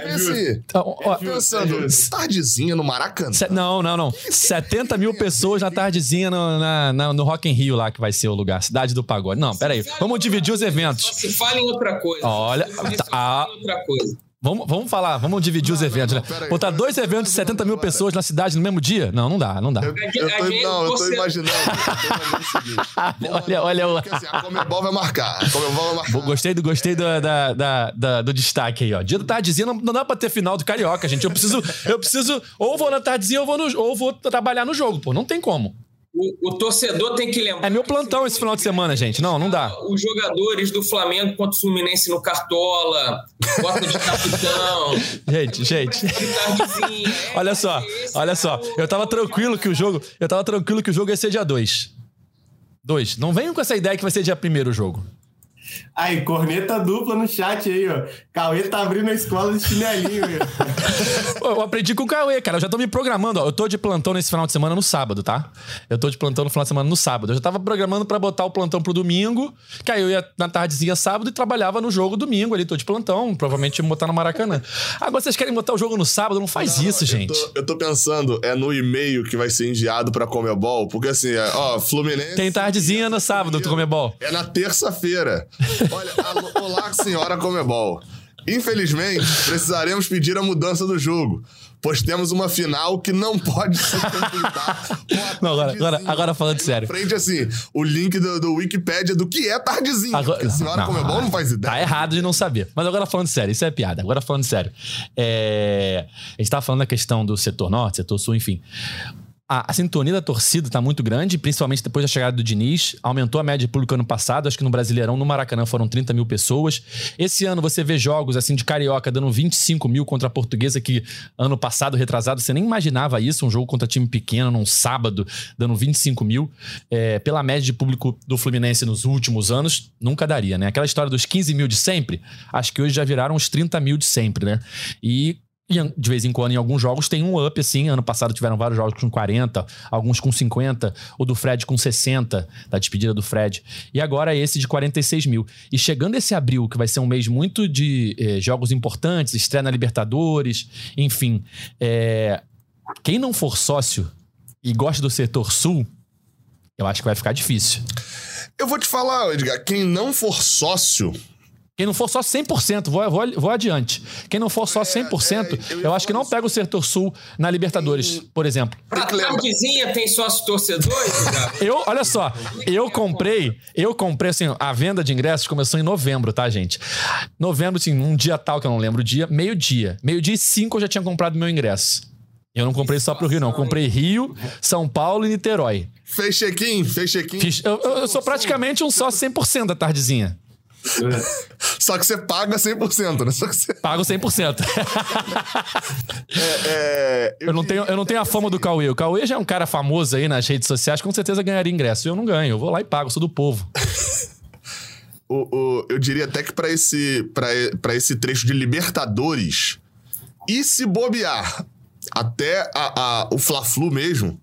Pensando, tardezinha no Maracanã. Não, não, não. 70 mil pessoas na tardezinha no, na, na, no Rock in Rio lá, que vai ser o lugar. Cidade do Pagode. Não, peraí. Vamos dividir os eventos. Se fala em outra coisa. Olha. Tá, outra coisa. Vamos, vamos falar, vamos dividir não, os eventos, não, né? Botar dois eventos de 70 mil pessoas na cidade no mesmo dia? Não, não dá, não dá. Eu, eu tô, não, eu tô imaginando. Eu tô imaginando o seguinte. olha, olha o. Assim, a Comebol vai marcar. A Comebol vai marcar. Gostei, do, gostei do, da, da, da, do destaque aí, ó. Dia da tardezinha não, não dá pra ter final do Carioca, gente. Eu preciso. Eu preciso. Ou vou na tardezinha ou vou, no, ou vou trabalhar no jogo, pô. Não tem como. O, o, torcedor tem que lembrar. É meu plantão esse final de semana, gente. Não, não dá. Os jogadores do Flamengo contra o Fluminense no Cartola, bota de capitão. gente, gente. olha só, olha só. Eu tava tranquilo que o jogo. Eu tava tranquilo que o jogo ia ser dia 2. 2. Não venham com essa ideia que vai ser dia 1 o jogo. Aí, corneta dupla no chat aí, ó. Cauê tá abrindo a escola de chinelinho, Pô, eu aprendi com o Cauê, cara. Eu já tô me programando, ó. Eu tô de plantão nesse final de semana no sábado, tá? Eu tô de plantão no final de semana no sábado. Eu já tava programando para botar o plantão pro domingo, que aí eu ia na tardezinha sábado e trabalhava no jogo domingo ali. Tô de plantão, provavelmente ia botar no Maracanã. Agora vocês querem botar o jogo no sábado? Não faz não, isso, eu gente. Tô, eu tô pensando, é no e-mail que vai ser enviado pra Comebol, porque assim, é, ó, Fluminense. Tem tardezinha no sábado do Comebol. É na terça-feira. Olha, olá, senhora Comebol. Infelizmente, precisaremos pedir a mudança do jogo, pois temos uma final que não pode ser completada. não, agora, agora, agora falando sério. Frente assim, o link do, do Wikipedia do que é tardezinho. Agora, a senhora não, Comebol não faz ideia. Tá errado de não saber. Mas agora falando sério, isso é piada. Agora falando sério. É... A gente tava falando da questão do setor norte, setor sul, enfim a, a, sintonia da torcida está muito grande, principalmente depois da chegada do Diniz. Aumentou a média de público ano passado. Acho que no Brasileirão, no Maracanã, foram 30 mil pessoas. Esse ano você vê jogos assim de Carioca dando 25 mil contra a Portuguesa, que ano passado, retrasado, você nem imaginava isso. Um jogo contra time pequeno, num sábado, dando 25 mil. É, pela média de público do Fluminense nos últimos anos, nunca daria, né? Aquela história dos 15 mil de sempre, acho que hoje já viraram os 30 mil de sempre, né? E e de vez em quando, em alguns jogos, tem um up, assim. Ano passado tiveram vários jogos com 40, alguns com 50, o do Fred com 60, da despedida do Fred. E agora esse de 46 mil. E chegando esse abril, que vai ser um mês muito de eh, jogos importantes, estreia na Libertadores, enfim. É, quem não for sócio e gosta do setor sul, eu acho que vai ficar difícil. Eu vou te falar, Edgar, quem não for sócio quem não for só 100%, vou, vou, vou adiante. Quem não for só 100%, é, é, eu, eu acho que não pega o Setor Sul na Libertadores, por exemplo. A Tardezinha tem sócio torcedor? eu, olha só, eu comprei, eu comprei assim, a venda de ingressos começou em novembro, tá, gente? Novembro, assim, um dia tal que eu não lembro o dia, meio-dia. Meio-dia e cinco eu já tinha comprado meu ingresso. Eu não comprei só pro Rio, não. Eu comprei Rio, São Paulo e Niterói. Fez check-in, fez check-in. Eu, eu, eu, sou praticamente um sócio 100% da tardezinha. Só que você paga 100%, né? Só que você... Pago 100%. é, é, eu, eu, não tenho, eu não tenho a fama do Cauê. O Cauê já é um cara famoso aí nas redes sociais, com certeza ganharia ingresso. Eu não ganho, eu vou lá e pago, sou do povo. o, o, eu diria até que para esse, pra, esse trecho de Libertadores, e se bobear até a, a, o Fla-Flu mesmo,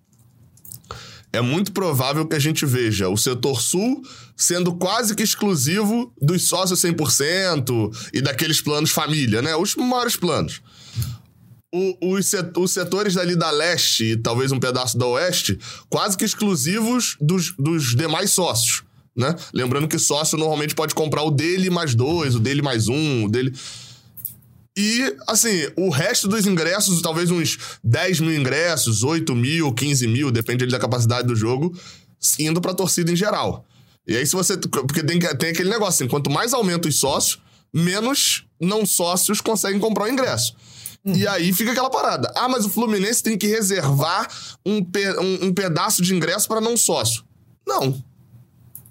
é muito provável que a gente veja o setor sul sendo quase que exclusivo dos sócios 100% e daqueles planos família, né? Os maiores planos. O, os, os setores dali da leste e talvez um pedaço da oeste, quase que exclusivos dos, dos demais sócios, né? Lembrando que sócio normalmente pode comprar o dele mais dois, o dele mais um, o dele... E, assim, o resto dos ingressos, talvez uns 10 mil ingressos, 8 mil, 15 mil, depende da capacidade do jogo, indo pra torcida em geral. E aí, se você. Porque tem, tem aquele negócio assim: quanto mais aumenta os sócios, menos não sócios conseguem comprar o ingresso. Hum. E aí fica aquela parada. Ah, mas o Fluminense tem que reservar um, pe um, um pedaço de ingresso para não sócio. Não.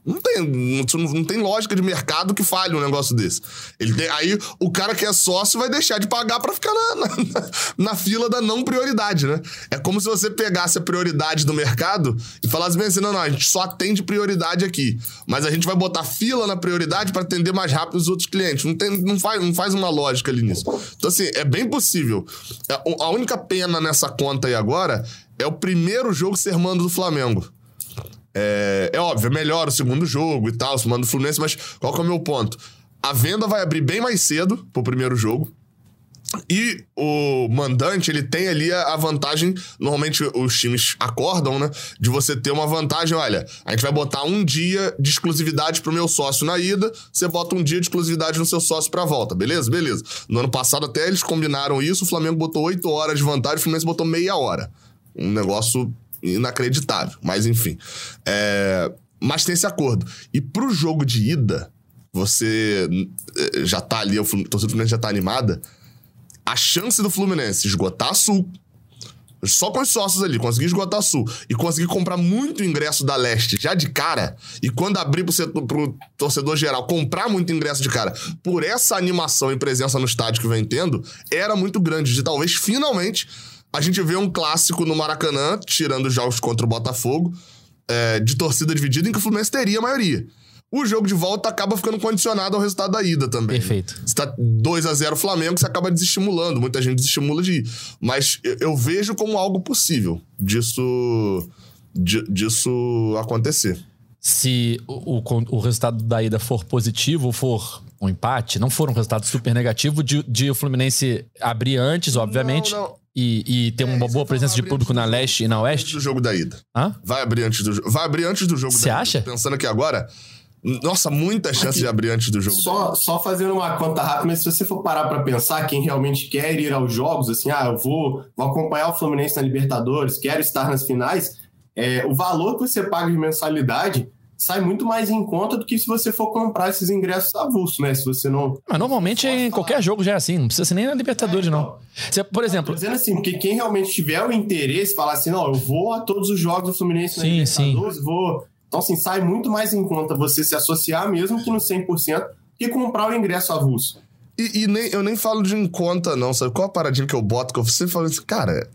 Não tem, não, não, tem lógica de mercado que falhe um negócio desse. Ele tem, aí o cara que é sócio vai deixar de pagar para ficar na, na, na, fila da não prioridade, né? É como se você pegasse a prioridade do mercado e falasse bem assim: não, não, a gente só atende prioridade aqui. Mas a gente vai botar fila na prioridade para atender mais rápido os outros clientes. Não, tem, não, faz, não faz uma lógica ali nisso. Então, assim, é bem possível. É, a única pena nessa conta aí agora é o primeiro jogo ser mando do Flamengo. É, é óbvio, é melhor o segundo jogo e tal, o mando do Fluminense, mas qual que é o meu ponto? A venda vai abrir bem mais cedo pro primeiro jogo. E o mandante, ele tem ali a vantagem, normalmente os times acordam, né? De você ter uma vantagem, olha, a gente vai botar um dia de exclusividade pro meu sócio na ida, você bota um dia de exclusividade no seu sócio pra volta, beleza? Beleza. No ano passado até eles combinaram isso, o Flamengo botou 8 horas de vantagem, o Fluminense botou meia hora. Um negócio inacreditável. Mas enfim. É... Mas tem esse acordo. E pro jogo de ida, você eh, já tá ali, o torcedor do Fluminense já tá animada. A chance do Fluminense esgotar a Sul, Só com os sócios ali, consegui esgotar Sul e consegui comprar muito ingresso da Leste já de cara. E quando abrir pro, setor, pro torcedor geral comprar muito ingresso de cara, por essa animação e presença no estádio que vem tendo, era muito grande. De talvez finalmente a gente ver um clássico no Maracanã, tirando os jogos contra o Botafogo, é, de torcida dividida, em que o Fluminense teria a maioria. O jogo de volta acaba ficando condicionado ao resultado da ida também. Perfeito. Se tá 2 a 0 Flamengo, você acaba desestimulando. Muita gente desestimula de ir. Mas eu, vejo como algo possível disso, di- disso acontecer. Se o, o, o resultado da ida for positivo, for um empate, não for um resultado super negativo, de, de o Fluminense abrir antes, obviamente, Não, não. E, e ter uma isso boa presença de público na leste e na Antes oeste. do jogo da ida. Hã? Vai abrir antes do jogo. Vai abrir antes do jogo Você da ida. acha? Pensando aqui agora. Nossa, muita chance de abrir antes do jogo Só, só fazendo uma conta rápida, mas se você for parar pra pensar, quem realmente quer ir aos jogos, assim, ah, eu vou, vou acompanhar o Fluminense na Libertadores, quero estar nas finais, é, o valor que você paga de mensalidade sai muito mais em conta do que se você for comprar esses ingressos avulsos, né? Se você não. Mas normalmente em qualquer jogo já é assim, não precisa ser nem na Libertadores, não. Você, por Tô exemplo, dizendo assim, porque quem realmente tiver o interesse, falar assim, não, eu vou a todos os jogos do Fluminense na Sim, sim. Libertadores, vou. Então, assim, sai muito mais em conta você se associar mesmo que no 100%, que comprar o ingresso avulso. E, e nem, eu nem falo de em conta, não, sabe? Qual a paradinha que eu boto? Que eu sempre falo assim, cara,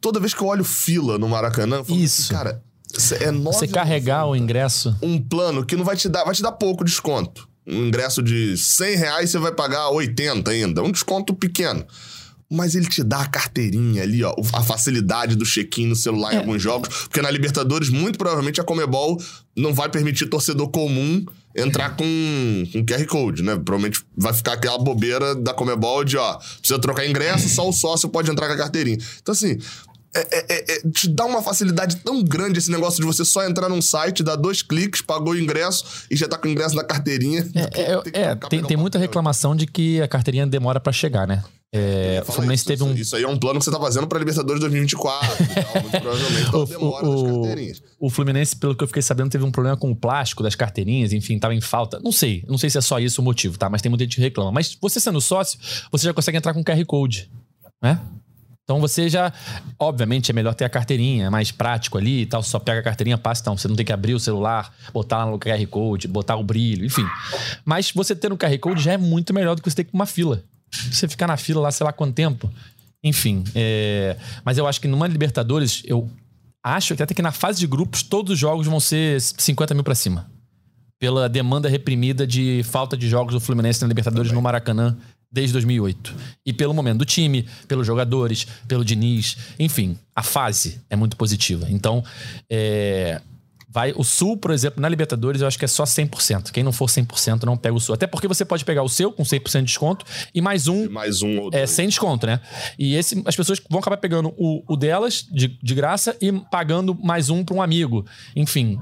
toda vez que eu olho fila no Maracanã, eu falo Isso. assim, cara, é nove você carregar o ingresso. um plano que não vai te dar, vai te dar pouco desconto. Um ingresso de 100 reais você vai pagar 80 ainda, um desconto pequeno. Mas ele te dá a carteirinha ali, ó, a facilidade do check-in no celular em É. alguns jogos. Porque na Libertadores, muito provavelmente, a Comebol não vai permitir torcedor comum entrar com, com QR Code, né? Provavelmente vai ficar aquela bobeira da Comebol de, ó, precisa trocar ingresso, só o sócio pode entrar com a carteirinha. Então, assim, é- é- é- é- te dá uma facilidade tão grande esse negócio de você só entrar num site, dar dois cliques, pagou o ingresso e já tá com o ingresso na carteirinha. É, é, tem, tem muita reclamação de que a carteirinha demora pra chegar, né? É, o Fluminense isso, teve um. isso, aí é um plano que você tá fazendo pra Libertadores 2024 e tal, muito provavelmente. Então O, demora o- carteirinhas. o Fluminense, pelo que eu fiquei sabendo, teve um problema com o plástico das carteirinhas, enfim, tava em falta. Não sei, não sei se é só isso o motivo, tá? Mas tem muita gente que reclama. Mas você sendo sócio, você já consegue entrar com QR Code, né? Então você já. Obviamente é melhor ter a carteirinha, é mais prático ali e tal. Você só pega a carteirinha, passa, então. Você não tem que abrir o celular, botar lá no QR Code, botar o brilho, enfim. Mas você ter um QR Code já é muito melhor do que você ter uma fila. Você ficar na fila lá, sei lá quanto tempo. Enfim. é, Mas eu acho que numa Libertadores, eu acho que até que na fase de grupos, todos os jogos vão ser 50 mil pra cima. Pela demanda reprimida de falta de jogos do Fluminense na Libertadores no Maracanã desde 2008. E pelo momento do time, pelos jogadores, pelo Diniz, enfim, a fase é muito positiva. Então, é, vai o Sul, por exemplo, na Libertadores, eu acho que é só 100%. Quem não for 100% não pega o Sul. Até porque você pode pegar o seu com 100% de desconto e mais um E mais um ou é, sem desconto, né? E esse, as pessoas vão acabar pegando o, o delas de, de graça e pagando mais um para um amigo. Enfim.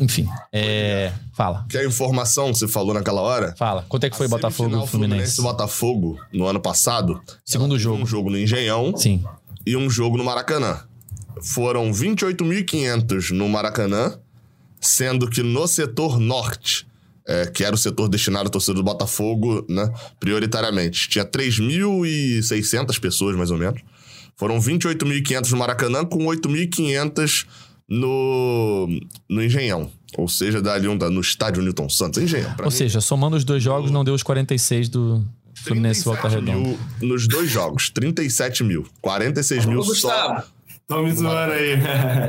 Enfim. É, fala. Que a informação que você falou naquela hora. Fala. Quanto é que foi Botafogo e Fluminense? e Botafogo no ano passado. Segundo jogo. Um jogo no Engenhão Sim. e um jogo no Maracanã. Foram 28.500 no Maracanã, sendo que no setor norte, é, que era o setor destinado ao torcedor do Botafogo, né, prioritariamente, tinha 3.600 pessoas, mais ou menos. Foram 28.500 no Maracanã, com 8.500 no, no Engenhão. Ou seja, dali um, no estádio Newton Santos. Engenhão. Ou mim, seja, somando os dois jogos, não deu os 46 do Fluminense Volta 37 Redonda. mil nos dois jogos. 37 mil. 46 mil Ô, só. Gustavo, Estão me zoando aí.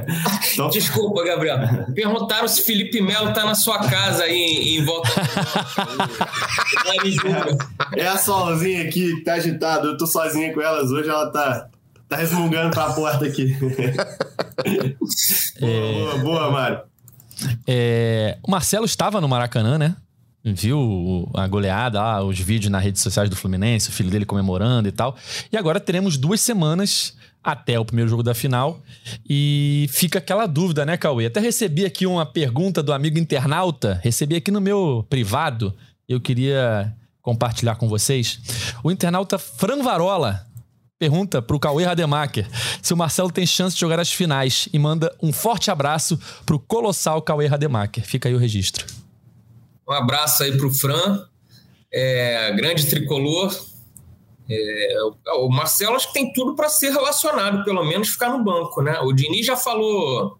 Desculpa, Gabriel. Perguntaram se Felipe Melo tá na sua casa aí em, em volta. Juba. é a Solzinha aqui que tá agitada. Eu tô sozinha com elas hoje, ela tá, tá resmungando pra porta aqui. boa, boa, boa, Mário. É, o Marcelo estava no Maracanã, né? Viu a goleada lá, os vídeos nas redes sociais do Fluminense, o filho dele comemorando e tal. E agora teremos duas semanas até o primeiro jogo da final. E fica aquela dúvida, né, Cauê? Até recebi aqui uma pergunta do amigo internauta, recebi aqui no meu privado. Eu queria compartilhar com vocês. O internauta Fran Varola pergunta pro Cauê Rademacher se o Marcelo tem chance de jogar as finais e manda um forte abraço pro colossal Cauê Rademacher. Fica aí o registro. Um abraço aí pro Fran, é, grande tricolor. É, o Marcelo acho que tem tudo para ser relacionado, pelo menos ficar no banco, né? O Diniz já falou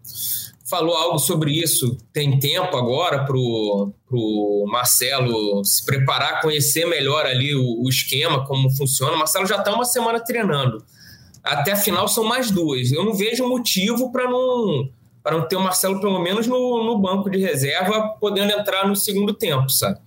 falou algo sobre isso. Tem tempo agora para o Marcelo se preparar, conhecer melhor ali o, o esquema, como funciona. O Marcelo já está uma semana treinando. Até a final são mais duas. Eu não vejo motivo para não para não ter o Marcelo pelo menos no, no banco de reserva, podendo entrar no segundo tempo, sabe?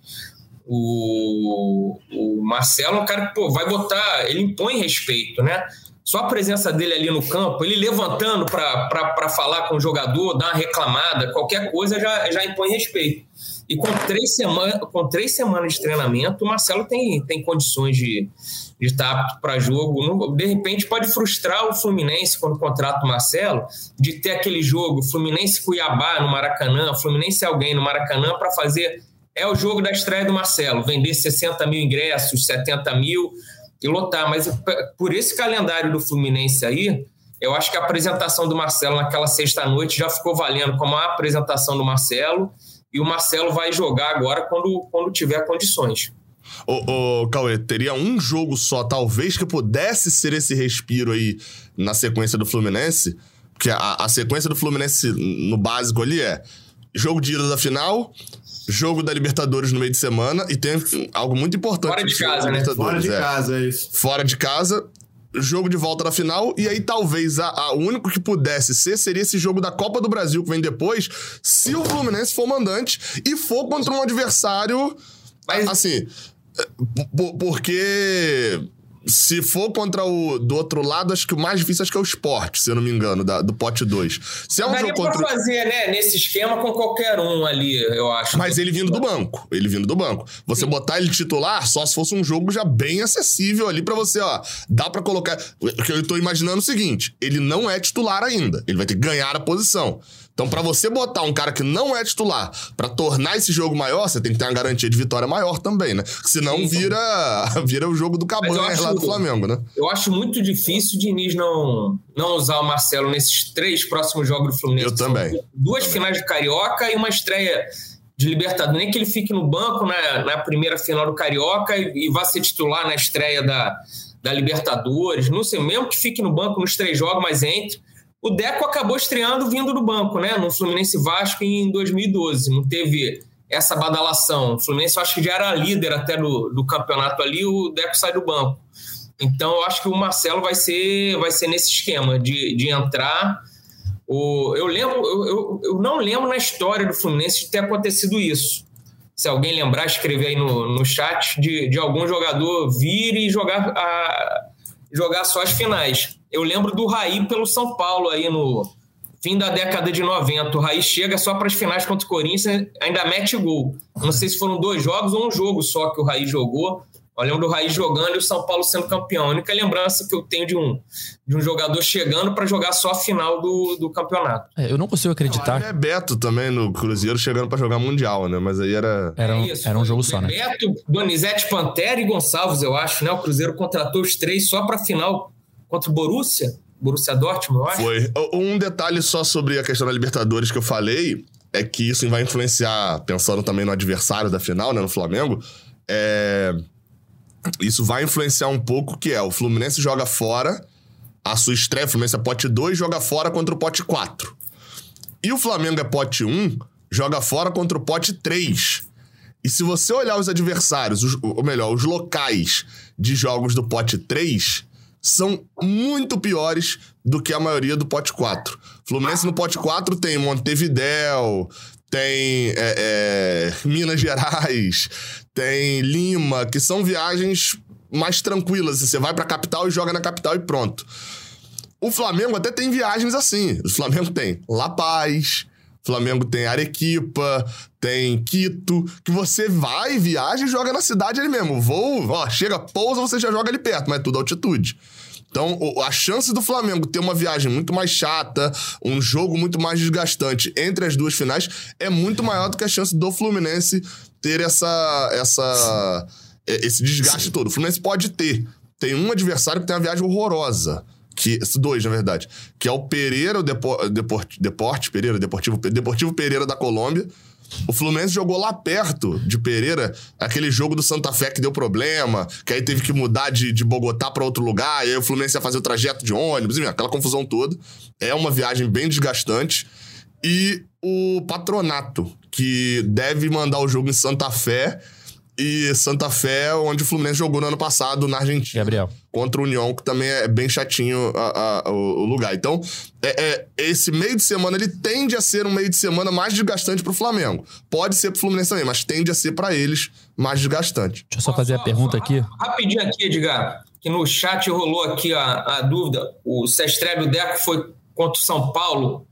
O, o Marcelo é um cara que pô, vai botar, ele impõe respeito, né? Só a presença dele ali no campo, ele levantando para falar com o jogador, dar uma reclamada, qualquer coisa já, já impõe respeito. E com três, semana, com três semanas de treinamento, o Marcelo tem, tem condições de, de estar apto para jogo. De repente, pode frustrar o Fluminense quando contrata o Marcelo, de ter aquele jogo Fluminense-Cuiabá no Maracanã, Fluminense alguém no Maracanã para fazer. É o jogo da estreia do Marcelo, vender 60 mil ingressos, 70 mil e lotar. Mas por esse calendário do Fluminense aí, eu acho que a apresentação do Marcelo naquela sexta-noite já ficou valendo como a apresentação do Marcelo. E o Marcelo vai jogar agora quando, quando tiver condições. Ô, ô, Cauê, teria um jogo só, talvez, que pudesse ser esse respiro aí na sequência do Fluminense? Porque a, a sequência do Fluminense no básico ali é jogo de ida da final, jogo da Libertadores no meio de semana e tem algo muito importante. Fora de casa, né? Fora de é. casa, é isso. Fora de casa, jogo de volta da final, e aí talvez a, a, o único que pudesse ser seria esse jogo da Copa do Brasil que vem depois, se o Fluminense for mandante e for contra um adversário. Mas... Assim, porque se for contra o do outro lado, acho que o mais difícil acho que é o esporte, se eu não me engano, da, do pote 2. Se é um Daria jogo contra. pra fazer, né? Nesse esquema com qualquer um ali, eu acho. Mas ele vindo do banco. Ele vindo do banco. Você Sim. botar ele titular só se fosse um jogo já bem acessível ali para você, ó. Dá para colocar. Porque eu tô imaginando é o seguinte: ele não é titular ainda. Ele vai ter que ganhar a posição. Então, para você botar um cara que não é titular para tornar esse jogo maior, você tem que ter uma garantia de vitória maior também, né? Senão Sim, vira, vira o jogo do Cabanha lá do Flamengo, né? Eu acho muito difícil o Diniz não, não usar o Marcelo nesses três próximos jogos do Fluminense. Eu também. duas também. finais de Carioca e uma estreia de Libertadores. Nem que ele fique no banco na, na primeira final do Carioca e, e vá ser titular na estreia da, da Libertadores. Não sei, mesmo que fique no banco nos três jogos, mas entre o Deco acabou estreando vindo do banco, né? No Fluminense Vasco em 2012. Não teve essa badalação. O Fluminense acho que já era líder até do, do campeonato ali, o Deco sai do banco. Então eu acho que o Marcelo vai ser, vai ser nesse esquema de, de entrar. O, eu lembro, eu, eu, eu não lembro na história do Fluminense de ter acontecido isso. Se alguém lembrar, escrever aí no, no chat de, de algum jogador vir e jogar, a, jogar só as finais eu lembro do Raí pelo São Paulo aí no fim da década de 90. O Raí chega só para as finais contra o Corinthians, ainda mete gol. Não sei se foram dois jogos ou um jogo só que o Raí jogou. Eu lembro do Raí jogando e o São Paulo sendo campeão. A única lembrança que eu tenho de um, de um jogador chegando para jogar só a final do, do campeonato. É, eu não consigo acreditar. Não, é Beto também no Cruzeiro chegando para jogar Mundial, né? Mas aí era. Era um, é isso, era um jogo só, né? Beto, Donizete Pantera e Gonçalves, eu acho, né? O Cruzeiro contratou os três só para a final contra o Borussia, Borussia Dortmund, eu acho. Foi. Um detalhe só sobre a questão da Libertadores que eu falei é que isso vai influenciar, pensando também no adversário da final, né, no Flamengo, é... isso vai influenciar um pouco que é o Fluminense joga fora, a sua estreia, o Fluminense é pote 2, joga fora contra o pote 4. E o Flamengo é pote 1, joga fora contra o pote 3. E se você olhar os adversários, os, ou melhor, os locais de jogos do pote 3, são muito piores do que a maioria do pote 4. Fluminense no pote 4 tem Montevidéu, tem é, é, Minas Gerais, tem Lima, que são viagens mais tranquilas. Você vai pra capital e joga na capital e pronto. O Flamengo até tem viagens assim. O Flamengo tem La Paz, Flamengo tem Arequipa, tem Quito, que você vai, viaja e joga na cidade ali mesmo. Voo, ó, chega, pousa, você já joga ali perto, mas é tudo altitude. Então, a chance do Flamengo ter uma viagem muito mais chata, um jogo muito mais desgastante entre as duas finais, é muito maior do que a chance do Fluminense ter essa, essa, esse desgaste todo. O Fluminense pode ter. Tem um adversário que tem uma viagem horrorosa que dois, na verdade, que é o Pereira, o Depor, Deport, Deporte Pereira, Deportivo, Deportivo Pereira da Colômbia, O Fluminense jogou lá perto de Pereira, aquele jogo do Santa Fé que deu problema, que aí teve que mudar de, de Bogotá para outro lugar, e aí o Fluminense ia fazer o trajeto de ônibus, enfim, aquela confusão toda. É uma viagem bem desgastante. E o Patronato, que deve mandar o jogo em Santa Fé e Santa Fé, onde o Fluminense jogou no ano passado na Argentina. Gabriel. Contra o União, que também é bem chatinho a, a, o, lugar. Então, é, é, esse meio de semana, ele tende a ser um meio de semana mais desgastante pro Flamengo. Pode ser pro Fluminense também, mas tende a ser para eles mais desgastante. Deixa eu só fazer a pergunta aqui. Rapidinho aqui, Edgar, que no chat rolou aqui a, a dúvida. O Sestrebe Deco foi contra o São Paulo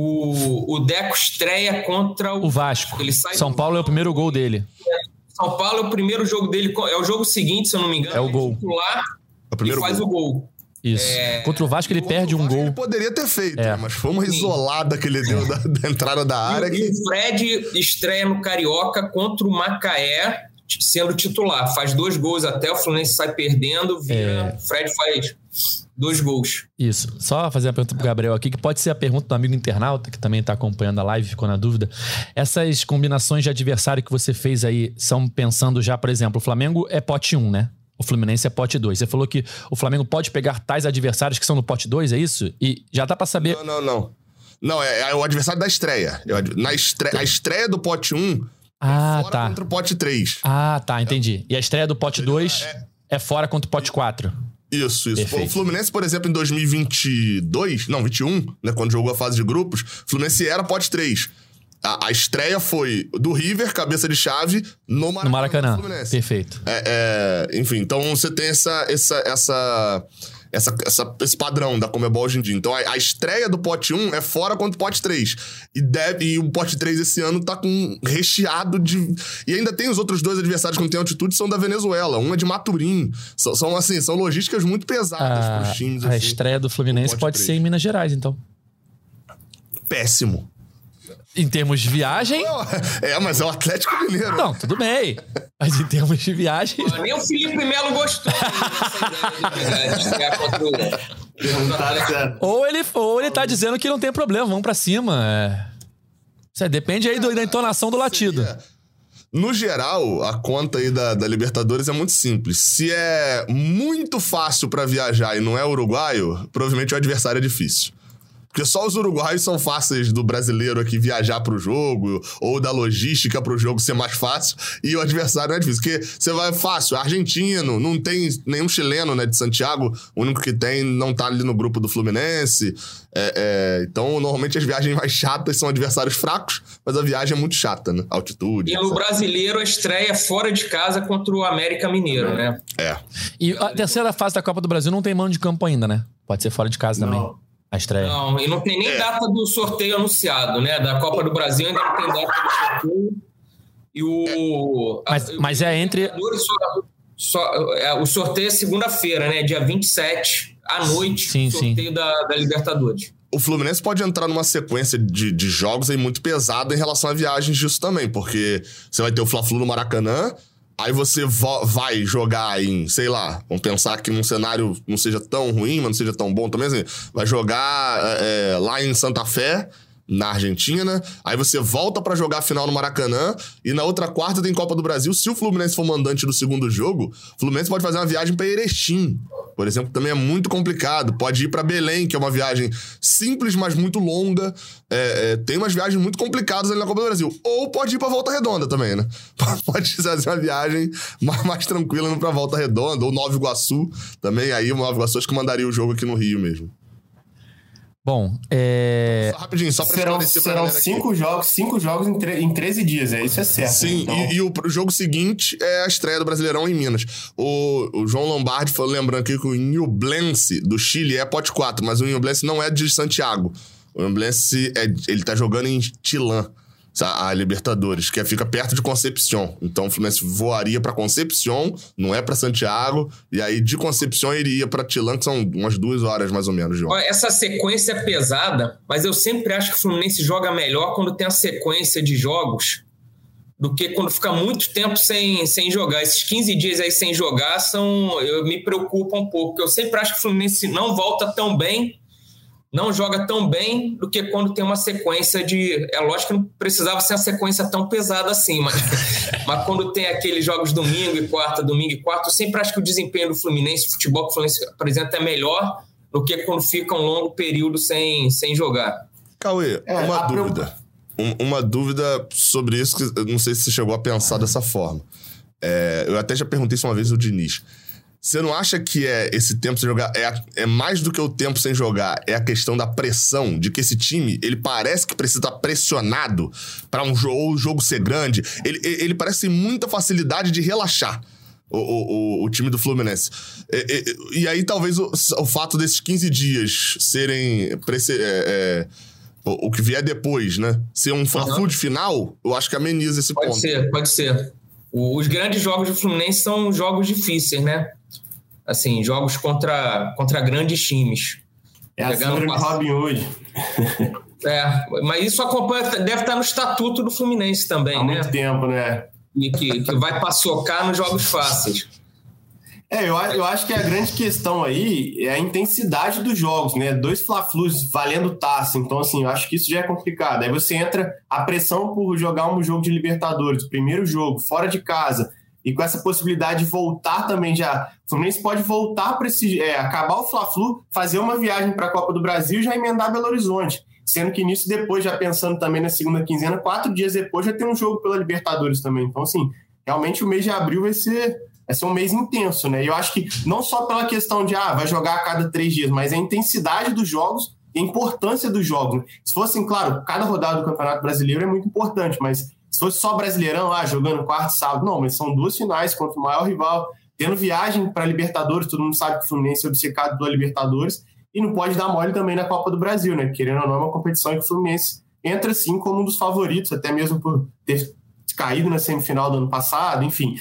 o, o Deco estreia contra o, o Vasco. Ele sai São Paulo é o primeiro gol dele. São Paulo é o primeiro jogo dele. É o jogo seguinte, se eu não me engano. É o gol. Titular é o primeiro e faz gol. o gol. Isso. É... Contra o Vasco ele perde um gol. Ele poderia ter feito, é. mas foi uma Sim. isolada que ele deu da, da entrada da área. E, que... e o Fred estreia no Carioca contra o Macaé, sendo titular. Faz dois gols até, o Fluminense sai perdendo, vira. É... Fred faz dois gols. Isso. Só fazer a pergunta pro Gabriel aqui, que pode ser a pergunta do amigo internauta, que também está acompanhando a live, ficou na dúvida. Essas combinações de adversário que você fez aí são pensando já, por exemplo, o Flamengo é pote 1, né? O Fluminense é pote 2. Você falou que o Flamengo pode pegar tais adversários que são no pote 2, é isso? E já dá para saber. Não, não, não. Não, é, é, o adversário da estreia. Na estreia, a estreia do pote 1 ah, é fora tá. contra o pote 3. Ah, tá, entendi. E a estreia do pote 2 é... é fora contra o pote 4. Isso, isso. Perfeito. O Fluminense, por exemplo, em 2022, não, 21, né, quando jogou a fase de grupos, Fluminense era pote 3. A, a, estreia foi do River, cabeça de chave, no Maracanã. No Maracanã. Perfeito. É, é, enfim, então você tem essa, essa, essa essa, essa, esse padrão da Comebol hoje em dia. Então a, a, estreia do pote 1 é fora contra o pote 3. E, deve, e o pote 3 esse ano tá com recheado de. E ainda tem os outros dois adversários que não tem altitude, são da Venezuela. Um é de Maturim. São, são assim, são logísticas muito pesadas a, pros times. A assim, estreia do Fluminense pode 3. ser em Minas Gerais, então. Péssimo. Em termos de viagem. É, mas é o Atlético Mineiro. Não, tudo bem. Mas em termos de viagem. Pô, nem o Felipe Melo gostou ou, ele, ou ele tá dizendo que não tem problema, vamos pra cima. É. Isso depende aí do, da entonação do latido. No geral, a conta aí da, da, Libertadores é muito simples. Se é muito fácil para viajar e não é uruguaio, provavelmente o adversário é difícil. Porque só os uruguaios são fáceis do brasileiro aqui viajar pro jogo, ou da logística pro jogo ser mais fácil, e o adversário não é difícil. Porque você vai fácil, argentino, não tem nenhum chileno, né, de Santiago, o único que tem não tá ali no grupo do Fluminense. É, é, então, normalmente as viagens mais chatas são adversários fracos, mas a viagem é muito chata, né? Altitude. E no brasileiro, a estreia fora de casa contra o América Mineiro, né? É. E a terceira fase da Copa do Brasil não tem mano de campo ainda, né? Pode ser fora de casa não. também a estreia. Não, e não tem nem é. data do sorteio anunciado, né? Da Copa do Brasil ainda não tem data do sorteio. E o. Mas, a, mas é entre. Só, só, é, o sorteio é segunda-feira, né? Dia 27, à noite, sim, sorteio sim. Da, da Libertadores. O Fluminense pode entrar numa sequência de, de jogos aí muito pesada em relação a viagens disso também, porque você vai ter o Fla-Flu no Maracanã, Aí você vai jogar em, sei lá, vamos pensar que num cenário não seja tão ruim, mas não seja tão bom também, assim, vai jogar é, lá em Santa Fé, na Argentina. Aí você volta para jogar a final no Maracanã. E na outra quarta tem Copa do Brasil. Se o Fluminense for mandante do segundo jogo, o Fluminense pode fazer uma viagem para Erechim, por exemplo, também é muito complicado. Pode ir para Belém, que é uma viagem simples, mas muito longa. É, é, tem umas viagens muito complicadas ali na Copa do Brasil. Ou pode ir para Volta Redonda também, né? Pode fazer uma viagem mais, mais tranquila para Volta Redonda, ou Nova Iguaçu também. Aí, Nova Iguaçu acho que mandaria o jogo aqui no Rio mesmo. Bom, é... Só rapidinho, só pra serão, serão cinco aqui. jogos, cinco jogos em, tre em 13 dias, é isso é certo. Sim, então... e, e, o jogo seguinte é a estreia do Brasileirão em Minas. O, o João Lombardi falou, lembrando aqui que o Nublense do Chile é pote 4, mas o Nublense não é de Santiago. O Nublense, é, ele tá jogando em Tilã a Libertadores, que fica perto de Concepción. Então o Fluminense voaria para Concepción, não é para Santiago, e aí de Concepción iria para Tilã, que são umas duas horas mais ou menos de Essa sequência é pesada, mas eu sempre acho que o Fluminense joga melhor quando tem a sequência de jogos do que quando fica muito tempo sem, sem jogar. Esses 15 dias aí sem jogar são eu me preocupa um pouco, porque eu sempre acho que o Fluminense não volta tão bem não joga tão bem do que quando tem uma sequência de. É lógico que não precisava ser uma sequência tão pesada assim, mas, mas quando tem aqueles jogos domingo e quarta, domingo e quarta, eu sempre acho que o desempenho do Fluminense, o futebol que o Fluminense apresenta é melhor do que quando fica um longo período sem, sem jogar. Cauê, é, uma dúvida. Um, uma dúvida sobre isso, que não sei se você chegou a pensar dessa forma. É, eu até já perguntei isso uma vez ao Diniz. Você não acha que é esse tempo sem jogar é, é mais do que o tempo sem jogar? É a questão da pressão, de que esse time, ele parece que precisa estar pressionado para um jogo, o jogo ser grande. Ele, ele parece ter muita facilidade de relaxar. O, o, o, time do Fluminense. E, e, e aí, talvez o, o, fato desses 15 dias serem. É, é, o, que vier depois, né? Ser um fla de final, eu acho que ameniza esse pode ponto. Pode ser, pode ser. Os grandes jogos do Fluminense são jogos difíceis, né? Assim, jogos contra, contra grandes times. É a síndrome Robin Hood. É, mas isso acompanha, deve estar no estatuto do Fluminense também, Há né? muito tempo, né? E que, que vai paçocar nos jogos fáceis. É, eu, eu acho que a grande questão aí é a intensidade dos jogos, né? Dois Fla-Flus valendo taça, então assim, eu acho que isso já é complicado. Aí você entra a pressão por jogar um jogo de Libertadores, primeiro jogo, fora de casa, e com essa possibilidade de voltar também já. O Fluminense pode voltar para esse. É, acabar o Fla-Flu, fazer uma viagem para a Copa do Brasil e já emendar Belo Horizonte. Sendo que nisso, depois, já pensando também na segunda quinzena, quatro dias depois já tem um jogo pela Libertadores também. Então, assim, realmente o mês de abril vai ser, vai ser um mês intenso, né? E eu acho que não só pela questão de, ah, vai jogar a cada três dias, mas a intensidade dos jogos e a importância dos jogos. Se fossem, claro, cada rodada do Campeonato Brasileiro é muito importante, mas se fosse só Brasileirão lá, jogando quarto sábado, não, mas são duas finais contra o maior rival, tendo viagem para Libertadores, todo mundo sabe que o Fluminense é obcecado pela Libertadores, e não pode dar mole também na Copa do Brasil, né? Querendo ou não, é uma competição que o Fluminense entra sim como um dos favoritos, até mesmo por ter caído na semifinal do ano passado, enfim.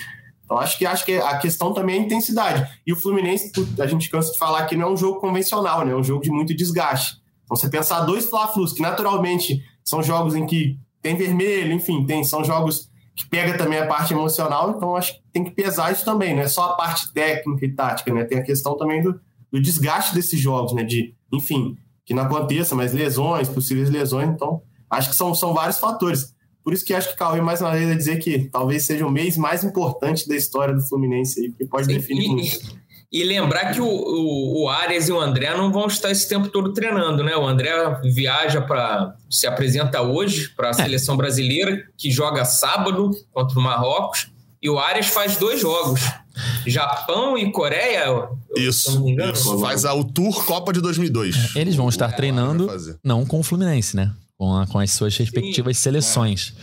Então acho que acho que a questão também é a intensidade. E o Fluminense, a gente cansa de falar que não é um jogo convencional, né? É um jogo de muito desgaste. Então você pensar dois Fla-Flus, que naturalmente são jogos em que tem vermelho, enfim, tem, são jogos que pega também a parte emocional, então acho que tem que pesar isso também, não é só a parte técnica e tática, né? Tem a questão também do, do desgaste desses jogos, né? De, enfim, que não aconteça, mas lesões, possíveis lesões, então acho que são, são vários fatores. Por isso que acho que Cauê, mais uma vez, vai dizer que talvez seja o mês mais importante da história do Fluminense aí, porque pode Sim, definir e, muito. E lembrar que o, o, o Arias e o André não vão estar esse tempo todo treinando, né? O André viaja para. se apresenta hoje para a é. seleção brasileira, que joga sábado contra o Marrocos, e o Arias faz dois jogos. Japão e Coreia. Isso, isso. Faz a, o Tour Copa de 2002. Eles vão estar treinando, não com o Fluminense, né? Com, a, com as suas respectivas Sim, seleções.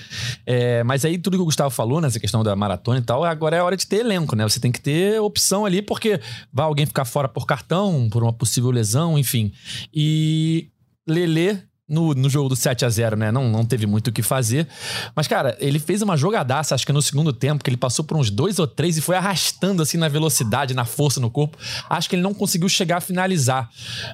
É. É, mas aí tudo que o Gustavo falou, nessa questão da maratona e tal, agora é hora de ter elenco, né? Você tem que ter opção ali, porque vai alguém ficar fora por cartão, por uma possível lesão, enfim. E Lele no, no jogo do 7 a 0 né? Não, não teve muito o que fazer. Mas, cara, ele fez uma jogadaça, acho que no segundo tempo, que ele passou por uns dois ou três e foi arrastando assim na velocidade, na força no corpo. Acho que ele não conseguiu chegar a finalizar.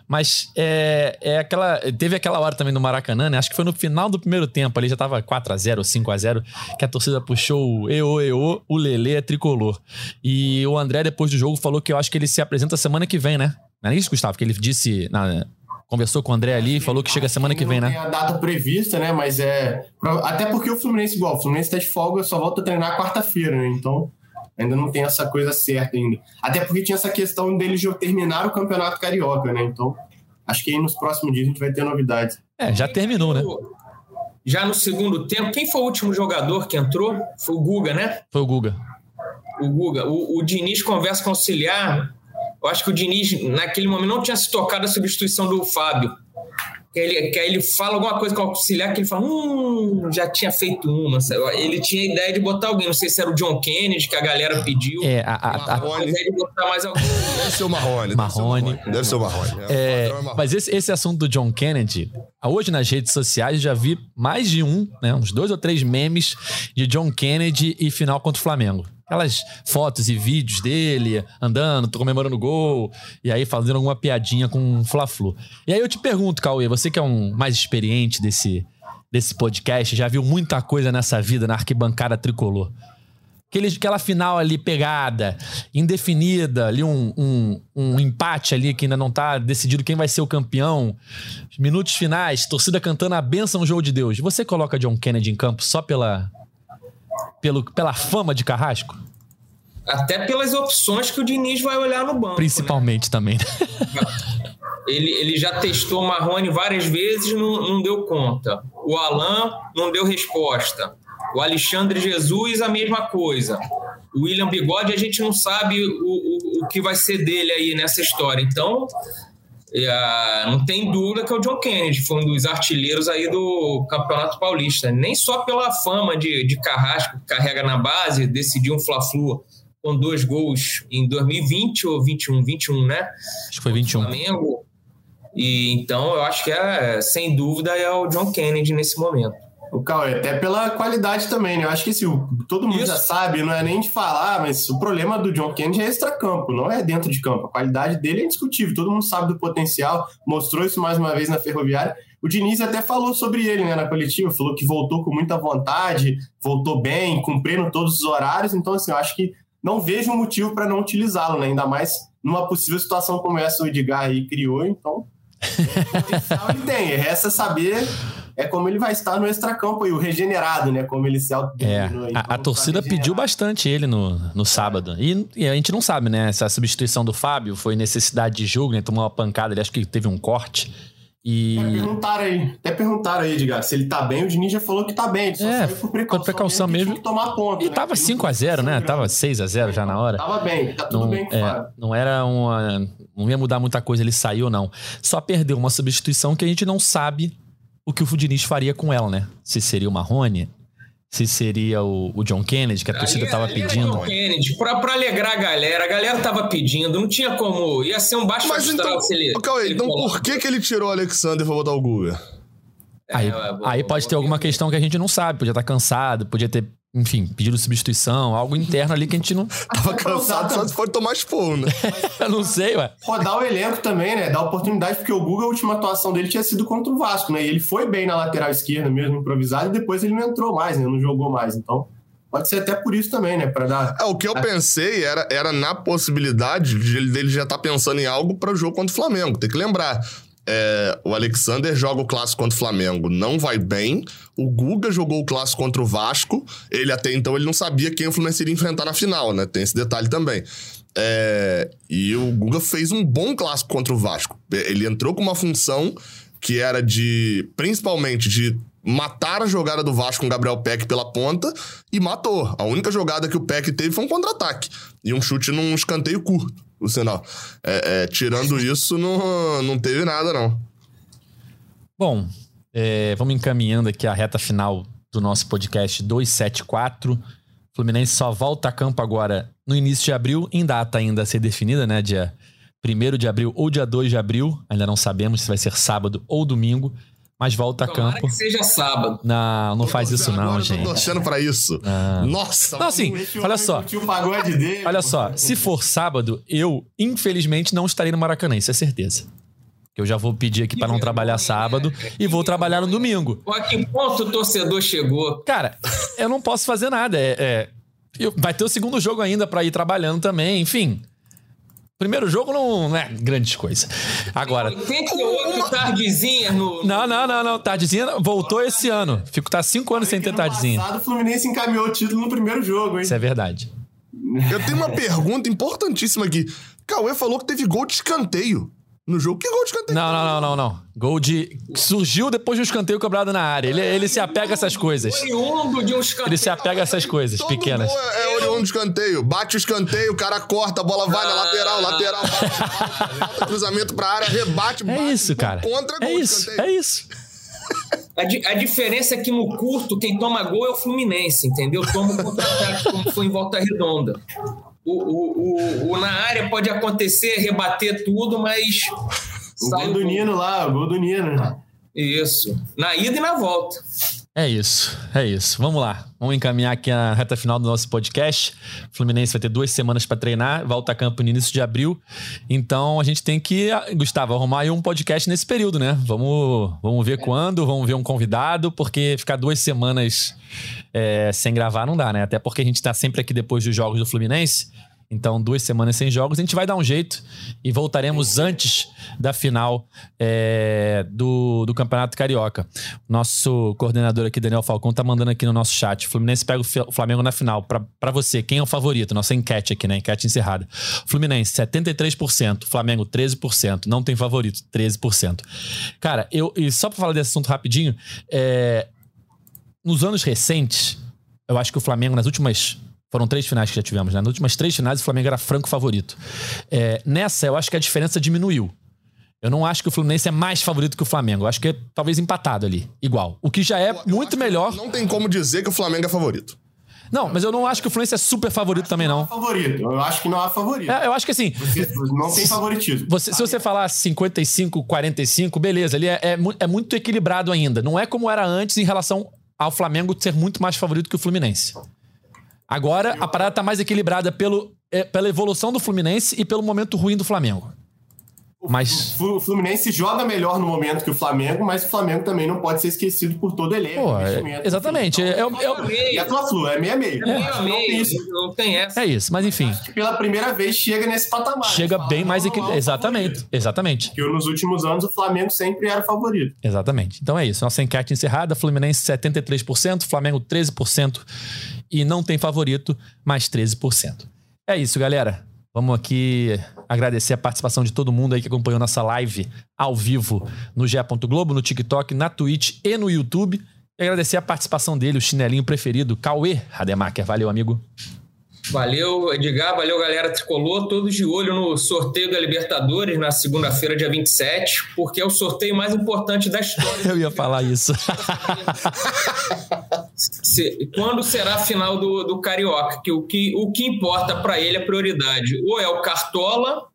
Mas é, é aquela. Teve aquela hora também no Maracanã, né? Acho que foi no final do primeiro tempo, ali já tava 4 a 0 ou 5 a 0 que a torcida puxou o EO, EO, o Lele é tricolor. E o André, depois do jogo, falou que eu acho que ele se apresenta semana que vem, né? Não é isso, Gustavo? Que ele disse na, conversou com o André ali e falou que chega semana que vem, né? Tem a data prevista, né? Mas é. Até porque o Fluminense, igual, o Fluminense tá de folga, só volta a treinar quarta-feira, né? Então ainda não tem essa coisa certa ainda. Até porque tinha essa questão dele já terminar o campeonato carioca, né? Então acho que aí nos próximos dias a gente vai ter novidades. É, já terminou, né? Já no segundo tempo, quem foi o último jogador que entrou? Foi o Guga, né? Foi o Guga. O Guga. O, o Diniz conversa com o auxiliar eu acho que o Diniz, naquele momento, não tinha se tocado a substituição do Fábio. Que ele, que ele fala alguma coisa com o auxiliar que ele fala, hum, já tinha feito uma. Ele tinha a ideia de botar alguém, não sei se era o John Kennedy que a galera pediu. É, a, a, a, de botar mais alguém. Deve ser o Marrone. Marrone. Deve ser o Marrone. É, é, mas esse, esse assunto do John Kennedy, hoje nas redes sociais já vi mais de um, né, uns dois ou três memes de John Kennedy e final contra o Flamengo aquelas fotos e vídeos dele andando, comemorando gol, e aí fazendo alguma piadinha com o Fla-Flu. E aí eu te pergunto, Cauê, você que é um mais experiente desse, desse podcast, já viu muita coisa nessa vida na arquibancada tricolor. Aquele, aquela final ali pegada, indefinida, ali um, um, um empate ali que ainda não tá decidido quem vai ser o campeão. Minutos finais, torcida cantando a benção jogo de Deus. Você coloca John Kennedy em campo só pela, pelo, pela fama de Carrasco? Até pelas opções que o Diniz vai olhar no banco. Principalmente né? também. Ele, ele já testou o Marrone várias vezes, não, não deu conta. O Alain não deu resposta. O Alexandre Jesus, a mesma coisa. O William Bigode, a gente não sabe o, o, o que vai ser dele aí nessa história. Então, é, não tem dúvida que é o John Kennedy foi um dos artilheiros aí do Campeonato Paulista. Nem só pela fama de, de Carrasco, que carrega na base, decidiu um Fla-Flu com dois gols em 2020 ou 21, 21, né? Acho que foi 21. Flamengo. E então eu acho que é, sem dúvida, é o John Kennedy nesse momento. O Cauê, até pela qualidade também, né? Eu acho que assim, todo mundo Isso. já sabe, não é nem de falar, mas o problema do John Kennedy é extra-campo, não é dentro de campo. A qualidade dele é indiscutível, todo mundo sabe do potencial, mostrou isso mais uma vez na Ferroviária. O Diniz até falou sobre ele né, na coletiva, falou que voltou com muita vontade, voltou bem, cumprindo todos os horários. Então, assim, eu acho que não vejo motivo para não utilizá-lo, né? Ainda mais numa possível situação como essa o Edgar aí criou. Então, potencial ele tem. Resta saber é como ele vai estar no extracampo aí, o regenerado, né? Como ele se autodenominou. É, a, a torcida pediu bastante ele no, no sábado. E, e, a gente não sabe, né? Se a substituição do Fábio foi necessidade de jogo, né? Tomou uma pancada, ele acho que teve um corte. E... Até perguntaram aí, até perguntaram aí, Edgar, se ele tá bem, o Diniz já falou que tá bem, ele é, por precaução, precaução mesmo. mesmo. tomar ponto, e né? tava 5x0, né? Tava 6x0 já na hora. Tava bem, tá tudo não, bem é, Não era uma... Não ia mudar muita coisa, ele saiu não. Só perdeu uma substituição que a gente não sabe o que o Diniz faria com ela, né? Se seria o Marrone, se seria o, o, John Kennedy, que a torcida estava pedindo. John Kennedy, pra, pra, alegrar a galera, a galera tava pedindo, não tinha como. Ia ser um baixo Mas então, se ele, Cauê, ele então por que, que ele tirou o Alexander e foi botar o Guga? Aí, é, aí pode ter alguma questão que a gente não sabe, podia estar tá cansado, podia ter enfim, pedido substituição, algo interno ali que a gente não. Tava cansado só se for tomar expor, né? eu não sei, ué. Rodar o elenco também, né? Dar oportunidade, porque o Guga, a última atuação dele tinha sido contra o Vasco, né? E ele foi bem na lateral esquerda mesmo, improvisado, e depois ele não entrou mais, né? Não jogou mais. Então, pode ser até por isso também, né? Para dar. É, o que eu pensei era, era na possibilidade de ele, dele já estar tá pensando em algo para o jogo contra o Flamengo. Tem que lembrar é, o Alexander joga o clássico contra o Flamengo, não vai bem. O Guga jogou o clássico contra o Vasco. Ele até então ele não sabia quem o Fluminense iria enfrentar na final, né? Tem esse detalhe também. É, e o Guga fez um bom clássico contra o Vasco. Ele entrou com uma função que era de, principalmente, de matar a jogada do Vasco com o Gabriel Peck pela ponta e matou. A única jogada que o Peck teve foi um contra-ataque e um chute num escanteio curto o sinal. É, é, tirando isso, não, não teve nada, não. Bom, é, vamos encaminhando aqui a reta final do nosso podcast 274. Fluminense só volta a campo agora no início de abril, em data ainda a ser definida, né? Dia 1 de abril ou dia 2 de abril. Ainda não sabemos se vai ser sábado ou domingo mas volta Tomara a campo. que seja sábado. Não, não faz isso não, Agora gente. Eu tô torcendo pra isso. Ah. Nossa. Não, assim, olha só. olha só, se for sábado, eu, infelizmente, não estarei no Maracanã, isso é certeza. Eu já vou pedir aqui para não trabalhar sábado e vou trabalhar no domingo. A que ponto o torcedor chegou? Cara, eu não posso fazer nada. É, é eu, vai ter o segundo jogo ainda para ir trabalhando também, enfim. Primeiro jogo não é grande coisa. Agora. 88 tardezinha no. Não, não, não, não. Tardezinha voltou esse ano. Fico tá cinco anos sem ter tardezinha. Passado, o Fluminense encaminhou o título no primeiro jogo, hein? Isso é verdade. Eu tenho uma pergunta importantíssima aqui. Cauê falou que teve gol de escanteio no jogo. Que gol de escanteio? Não, não, não, não, não. Gol de. Surgiu depois de um escanteio cobrado na área. Ele, ele se apega a essas coisas. Oriundo de um escanteio. Ele se apega a essas coisas pequenas. É, é oriundo de escanteio. Bate o escanteio, o cara corta, a bola vai na lateral, lateral, bate, cruzamento pra área, rebate, bate. É isso, cara. Contra é gol isso, é isso. A, di a, diferença é que no curto, quem toma gol é o Fluminense, entendeu? Toma o contra-ataque, como foi em volta redonda. O, o, o, na área pode acontecer, rebater tudo, mas o gol do Nino lá, o gol do Nino. Isso. Na ida e na volta. É isso, é isso. Vamos lá. Vamos encaminhar aqui a reta final do nosso podcast. O Fluminense vai ter duas semanas para treinar, volta a campo no início de abril. Então a gente tem que, Gustavo, arrumar aí um podcast nesse período, né? Vamos, vamos ver quando, vamos ver um convidado, porque ficar duas semanas é, sem gravar não dá, né? Até porque a gente tá sempre aqui depois dos jogos do Fluminense. Então, duas semanas sem jogos, a gente vai dar um jeito e voltaremos antes da final é, do, do Campeonato Carioca. Nosso coordenador aqui, Daniel Falcão, tá mandando aqui no nosso chat. O Fluminense pega o Flamengo na final. Para você, quem é o favorito? Nossa enquete aqui, né? Enquete encerrada. Fluminense, 73%. Flamengo, 13%. Não tem favorito, 13%. Cara, eu, e só pra falar desse assunto rapidinho, é, nos anos recentes, eu acho que o Flamengo, nas últimas foram três finais que já tivemos, né? Nas últimas três finais, o Flamengo era franco favorito. É, nessa, eu acho que a diferença diminuiu. Eu não acho que o Fluminense é mais favorito que o Flamengo. Eu acho que é talvez empatado ali, igual. O que já é eu muito melhor. Não tem como dizer que o Flamengo é favorito. Não, mas eu não acho que o Fluminense é super favorito também, não. não. favorito. Eu acho que não há favorito. É, eu acho que assim. Você não tem favoritismo. Você, se você falar 55, 45, beleza, ali é, é, é, muito equilibrado ainda. Não é como era antes em relação ao Flamengo ser muito mais favorito que o Fluminense. Agora a parada tá mais equilibrada pelo, é, pela evolução do Fluminense e pelo momento ruim do Flamengo. Mas... O Fluminense joga melhor no momento que o Flamengo, mas o Flamengo também não pode ser esquecido por todo elenco. Pô, é, exatamente. É, é, e a tua Flu, é meia-meia. É meia-meia. Não tem essa. É isso, mas enfim. Acho que pela primeira vez chega nesse patamar. Chega bem mais equilibrado. Exatamente, exatamente. Porque nos últimos anos o Flamengo sempre era favorito. Exatamente. Então é isso. Nossa enquete encerrada. Fluminense 73%, Flamengo 13% e não tem favorito, mais 13%. É isso, galera. Vamos aqui agradecer a participação de todo mundo aí que acompanhou nossa live ao vivo no GE. Globo, no TikTok, na Twitch e no YouTube. E agradecer a participação dele, o chinelinho preferido, Cauê Rademacher. Valeu, amigo. Valeu, Edgar, valeu, galera tricolor. Todos de olho no sorteio da Libertadores na segunda-feira, dia 27, porque é o sorteio mais importante da história. Eu ia falar isso. Quando será a final do, do Carioca? Que o, que o que importa para ele é prioridade. Ou é o Cartola,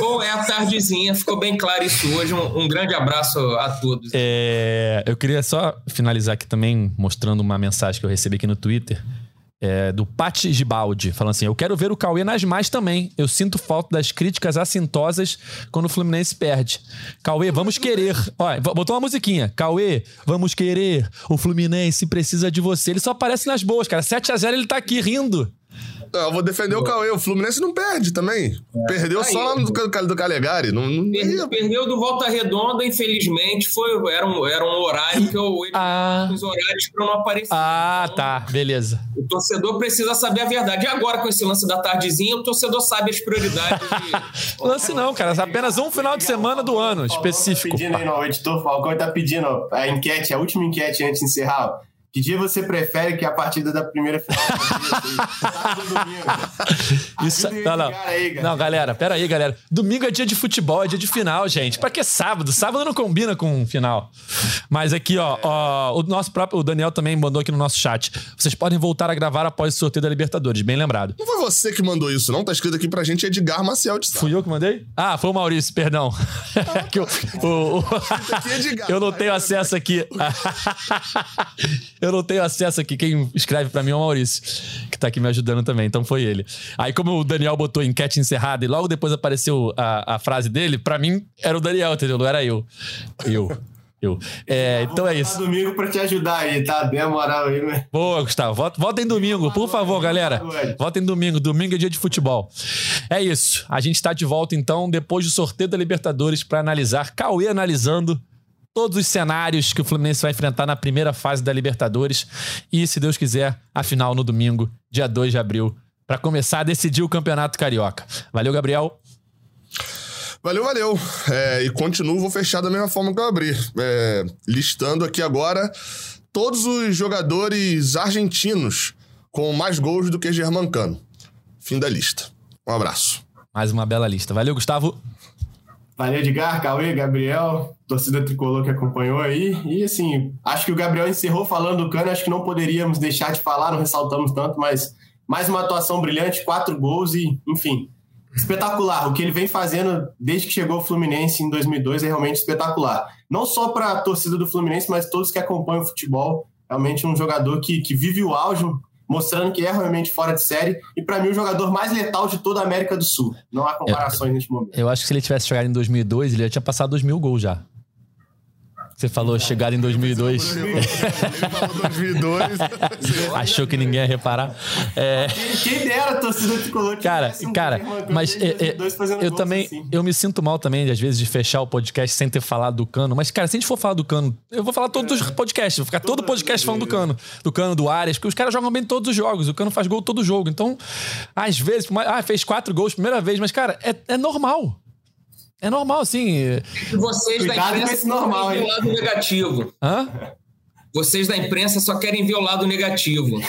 ou é a tardezinha. Ficou bem claro isso hoje. Um, um grande abraço a todos. É, eu queria só finalizar aqui também mostrando uma mensagem que eu recebi aqui no Twitter é, do Pati Gibaldi, falando assim: Eu quero ver o Cauê nas mais também. Eu sinto falta das críticas assintosas quando o Fluminense perde. Cauê, vamos querer. Olha, botou uma musiquinha. Cauê, vamos querer. O Fluminense precisa de você. Ele só aparece nas boas, cara. 7 a 0 ele tá aqui rindo. Eu vou defender o Cauê. O Fluminense não perde também. É. Perdeu Aí, só lá no do Calegari. Não, não perdeu, perdeu, do Volta Redonda, infelizmente. Foi, era, um, era um horário que eu ah. os horários para não aparecer. Ah, então, tá. Beleza. O torcedor precisa saber a verdade. E agora, com esse lance da tardezinha, o torcedor sabe as prioridades. De... lance não, cara. Apenas um final de semana do ano específico. Tá pedindo aí, não. O editor Falcão tá pedindo a enquete, a última enquete antes de encerrar. Que dia você prefere que a partida da primeira final? Isso, não, não. Aí, não, galera, pera aí, galera. Domingo é dia de futebol, é dia de final, gente. Pra que sábado? Sábado não combina com final. Mas aqui, ó, ó, o nosso próprio o Daniel também mandou aqui no nosso chat. Vocês podem voltar a gravar após o sorteio da Libertadores, bem lembrado. Não você que mandou isso, não? Tá escrito aqui pra gente Edgar Maciel de Sá. Fui eu que mandei? Ah, foi o Maurício, perdão. Ah, que eu, o, o, eu não tenho acesso aqui. Eu não tenho acesso aqui. Quem escreve para mim é o Maurício, que tá aqui me ajudando também. Então foi ele. Aí, como o Daniel botou enquete encerrada e logo depois apareceu a, a frase dele, para mim era o Daniel, entendeu? Não era eu. Eu. Eu. É, então é isso. domingo pra te ajudar aí, tá? Dê a moral aí, né? Boa, Gustavo. Volta, em domingo, por favor, galera. Volta em domingo. Domingo é dia de futebol. É isso. A gente tá de volta, então, depois do sorteio da Libertadores, para analisar. Cauê analisando todos os cenários que o Fluminense vai enfrentar na primeira fase da Libertadores e, se Deus quiser, a final no domingo, dia 2 de abril, para começar a decidir o Campeonato Carioca. Valeu, Gabriel. Valeu, valeu. É, e continuo, vou fechar da mesma forma que eu abri. É, listando aqui agora todos os jogadores argentinos com mais gols do que Germancano. Fim da lista. Um abraço. Mais uma bela lista. Valeu, Gustavo. Valeu, Edgar, Cauê, Gabriel, torcida tricolor que acompanhou aí. E assim, acho que o Gabriel encerrou falando do Cano, acho que não poderíamos deixar de falar, não ressaltamos tanto, mas mais uma atuação brilhante, quatro gols e, enfim, espetacular. O que ele vem fazendo desde que chegou ao Fluminense em 2002 é realmente espetacular. Não só para a torcida do Fluminense, mas todos que acompanham o futebol. Realmente um jogador que, que vive o auge, mostrando que é realmente fora de série. E para mim, o jogador mais letal de toda a América do Sul. Não há comparações neste momento. Eu acho que se ele tivesse chegado em 2002, ele já tinha passado 2 mil gols já. Você falou chegada em 2002. Ele falou 2002. Achou que ninguém ia reparar. É, Quem dera a torcida tricolor cara, um cara, mas é, é, 2002 fazendo eu também, assim. eu me sinto mal também, às vezes, de fechar o podcast sem ter falado do Cano. Mas, cara, se a gente for falar do Cano, eu vou falar todos os podcasts, vou ficar todo podcast falando do Cano. Do Cano, do Arias, porque os caras jogam bem todos os jogos. O Cano faz gol todo jogo. Então, às vezes, ah, fez quatro gols primeira vez, mas, cara, é, é normal. É normal, assim. Vocês Cuidado da com imprensa normal, querem ver hein? o lado negativo. Hã? Vocês da imprensa só querem ver o lado negativo.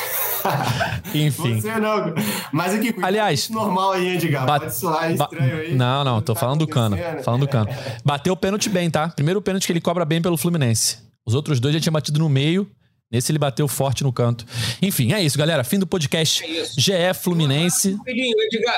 Enfim. Você não. Mas aqui, cuidado Aliás, normal aí, Edgar. Ba- Pode soar estranho aí. Não, não, tô Tá falando do Cano. Falando do Cano. Bateu o pênalti bem, tá? Primeiro pênalti que ele cobra bem pelo Fluminense. Os outros dois já tinha batido no meio. Nesse ele bateu forte no canto. Enfim, é isso, galera. Fim do podcast. É. GE Fluminense.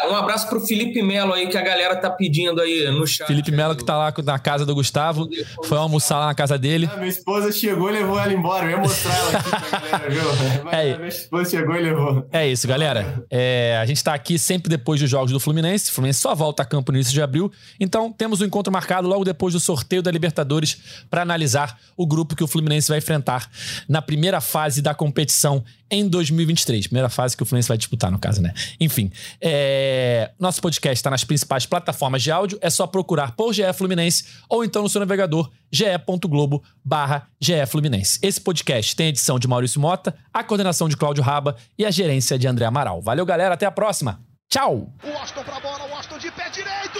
Um abraço pro Felipe Melo aí, que a galera tá pedindo aí no chat. Felipe Melo que tá lá na casa do Gustavo. Foi almoçar lá na casa dele. Ah, minha esposa chegou e levou ela embora. Eu ia mostrar ela aqui pra galera, viu? Mas É. minha esposa chegou e levou. É isso, galera. É, a gente tá aqui sempre depois dos jogos do Fluminense. O Fluminense só volta a campo no início de abril. Então, temos o um encontro marcado logo depois do sorteio da Libertadores para analisar o grupo que o Fluminense vai enfrentar na primeira fase da competição em 2023. Primeira fase que o Fluminense vai disputar, no caso, né? Enfim, é, nosso podcast está nas principais plataformas de áudio. É só procurar por GE Fluminense ou então no seu navegador ge.globo barra Fluminense. Esse podcast tem a edição de Maurício Mota, a coordenação de Cláudio Raba e a gerência de André Amaral. Valeu, galera. Até a próxima. Tchau! O Washington pra bola, o Washington de pé direito.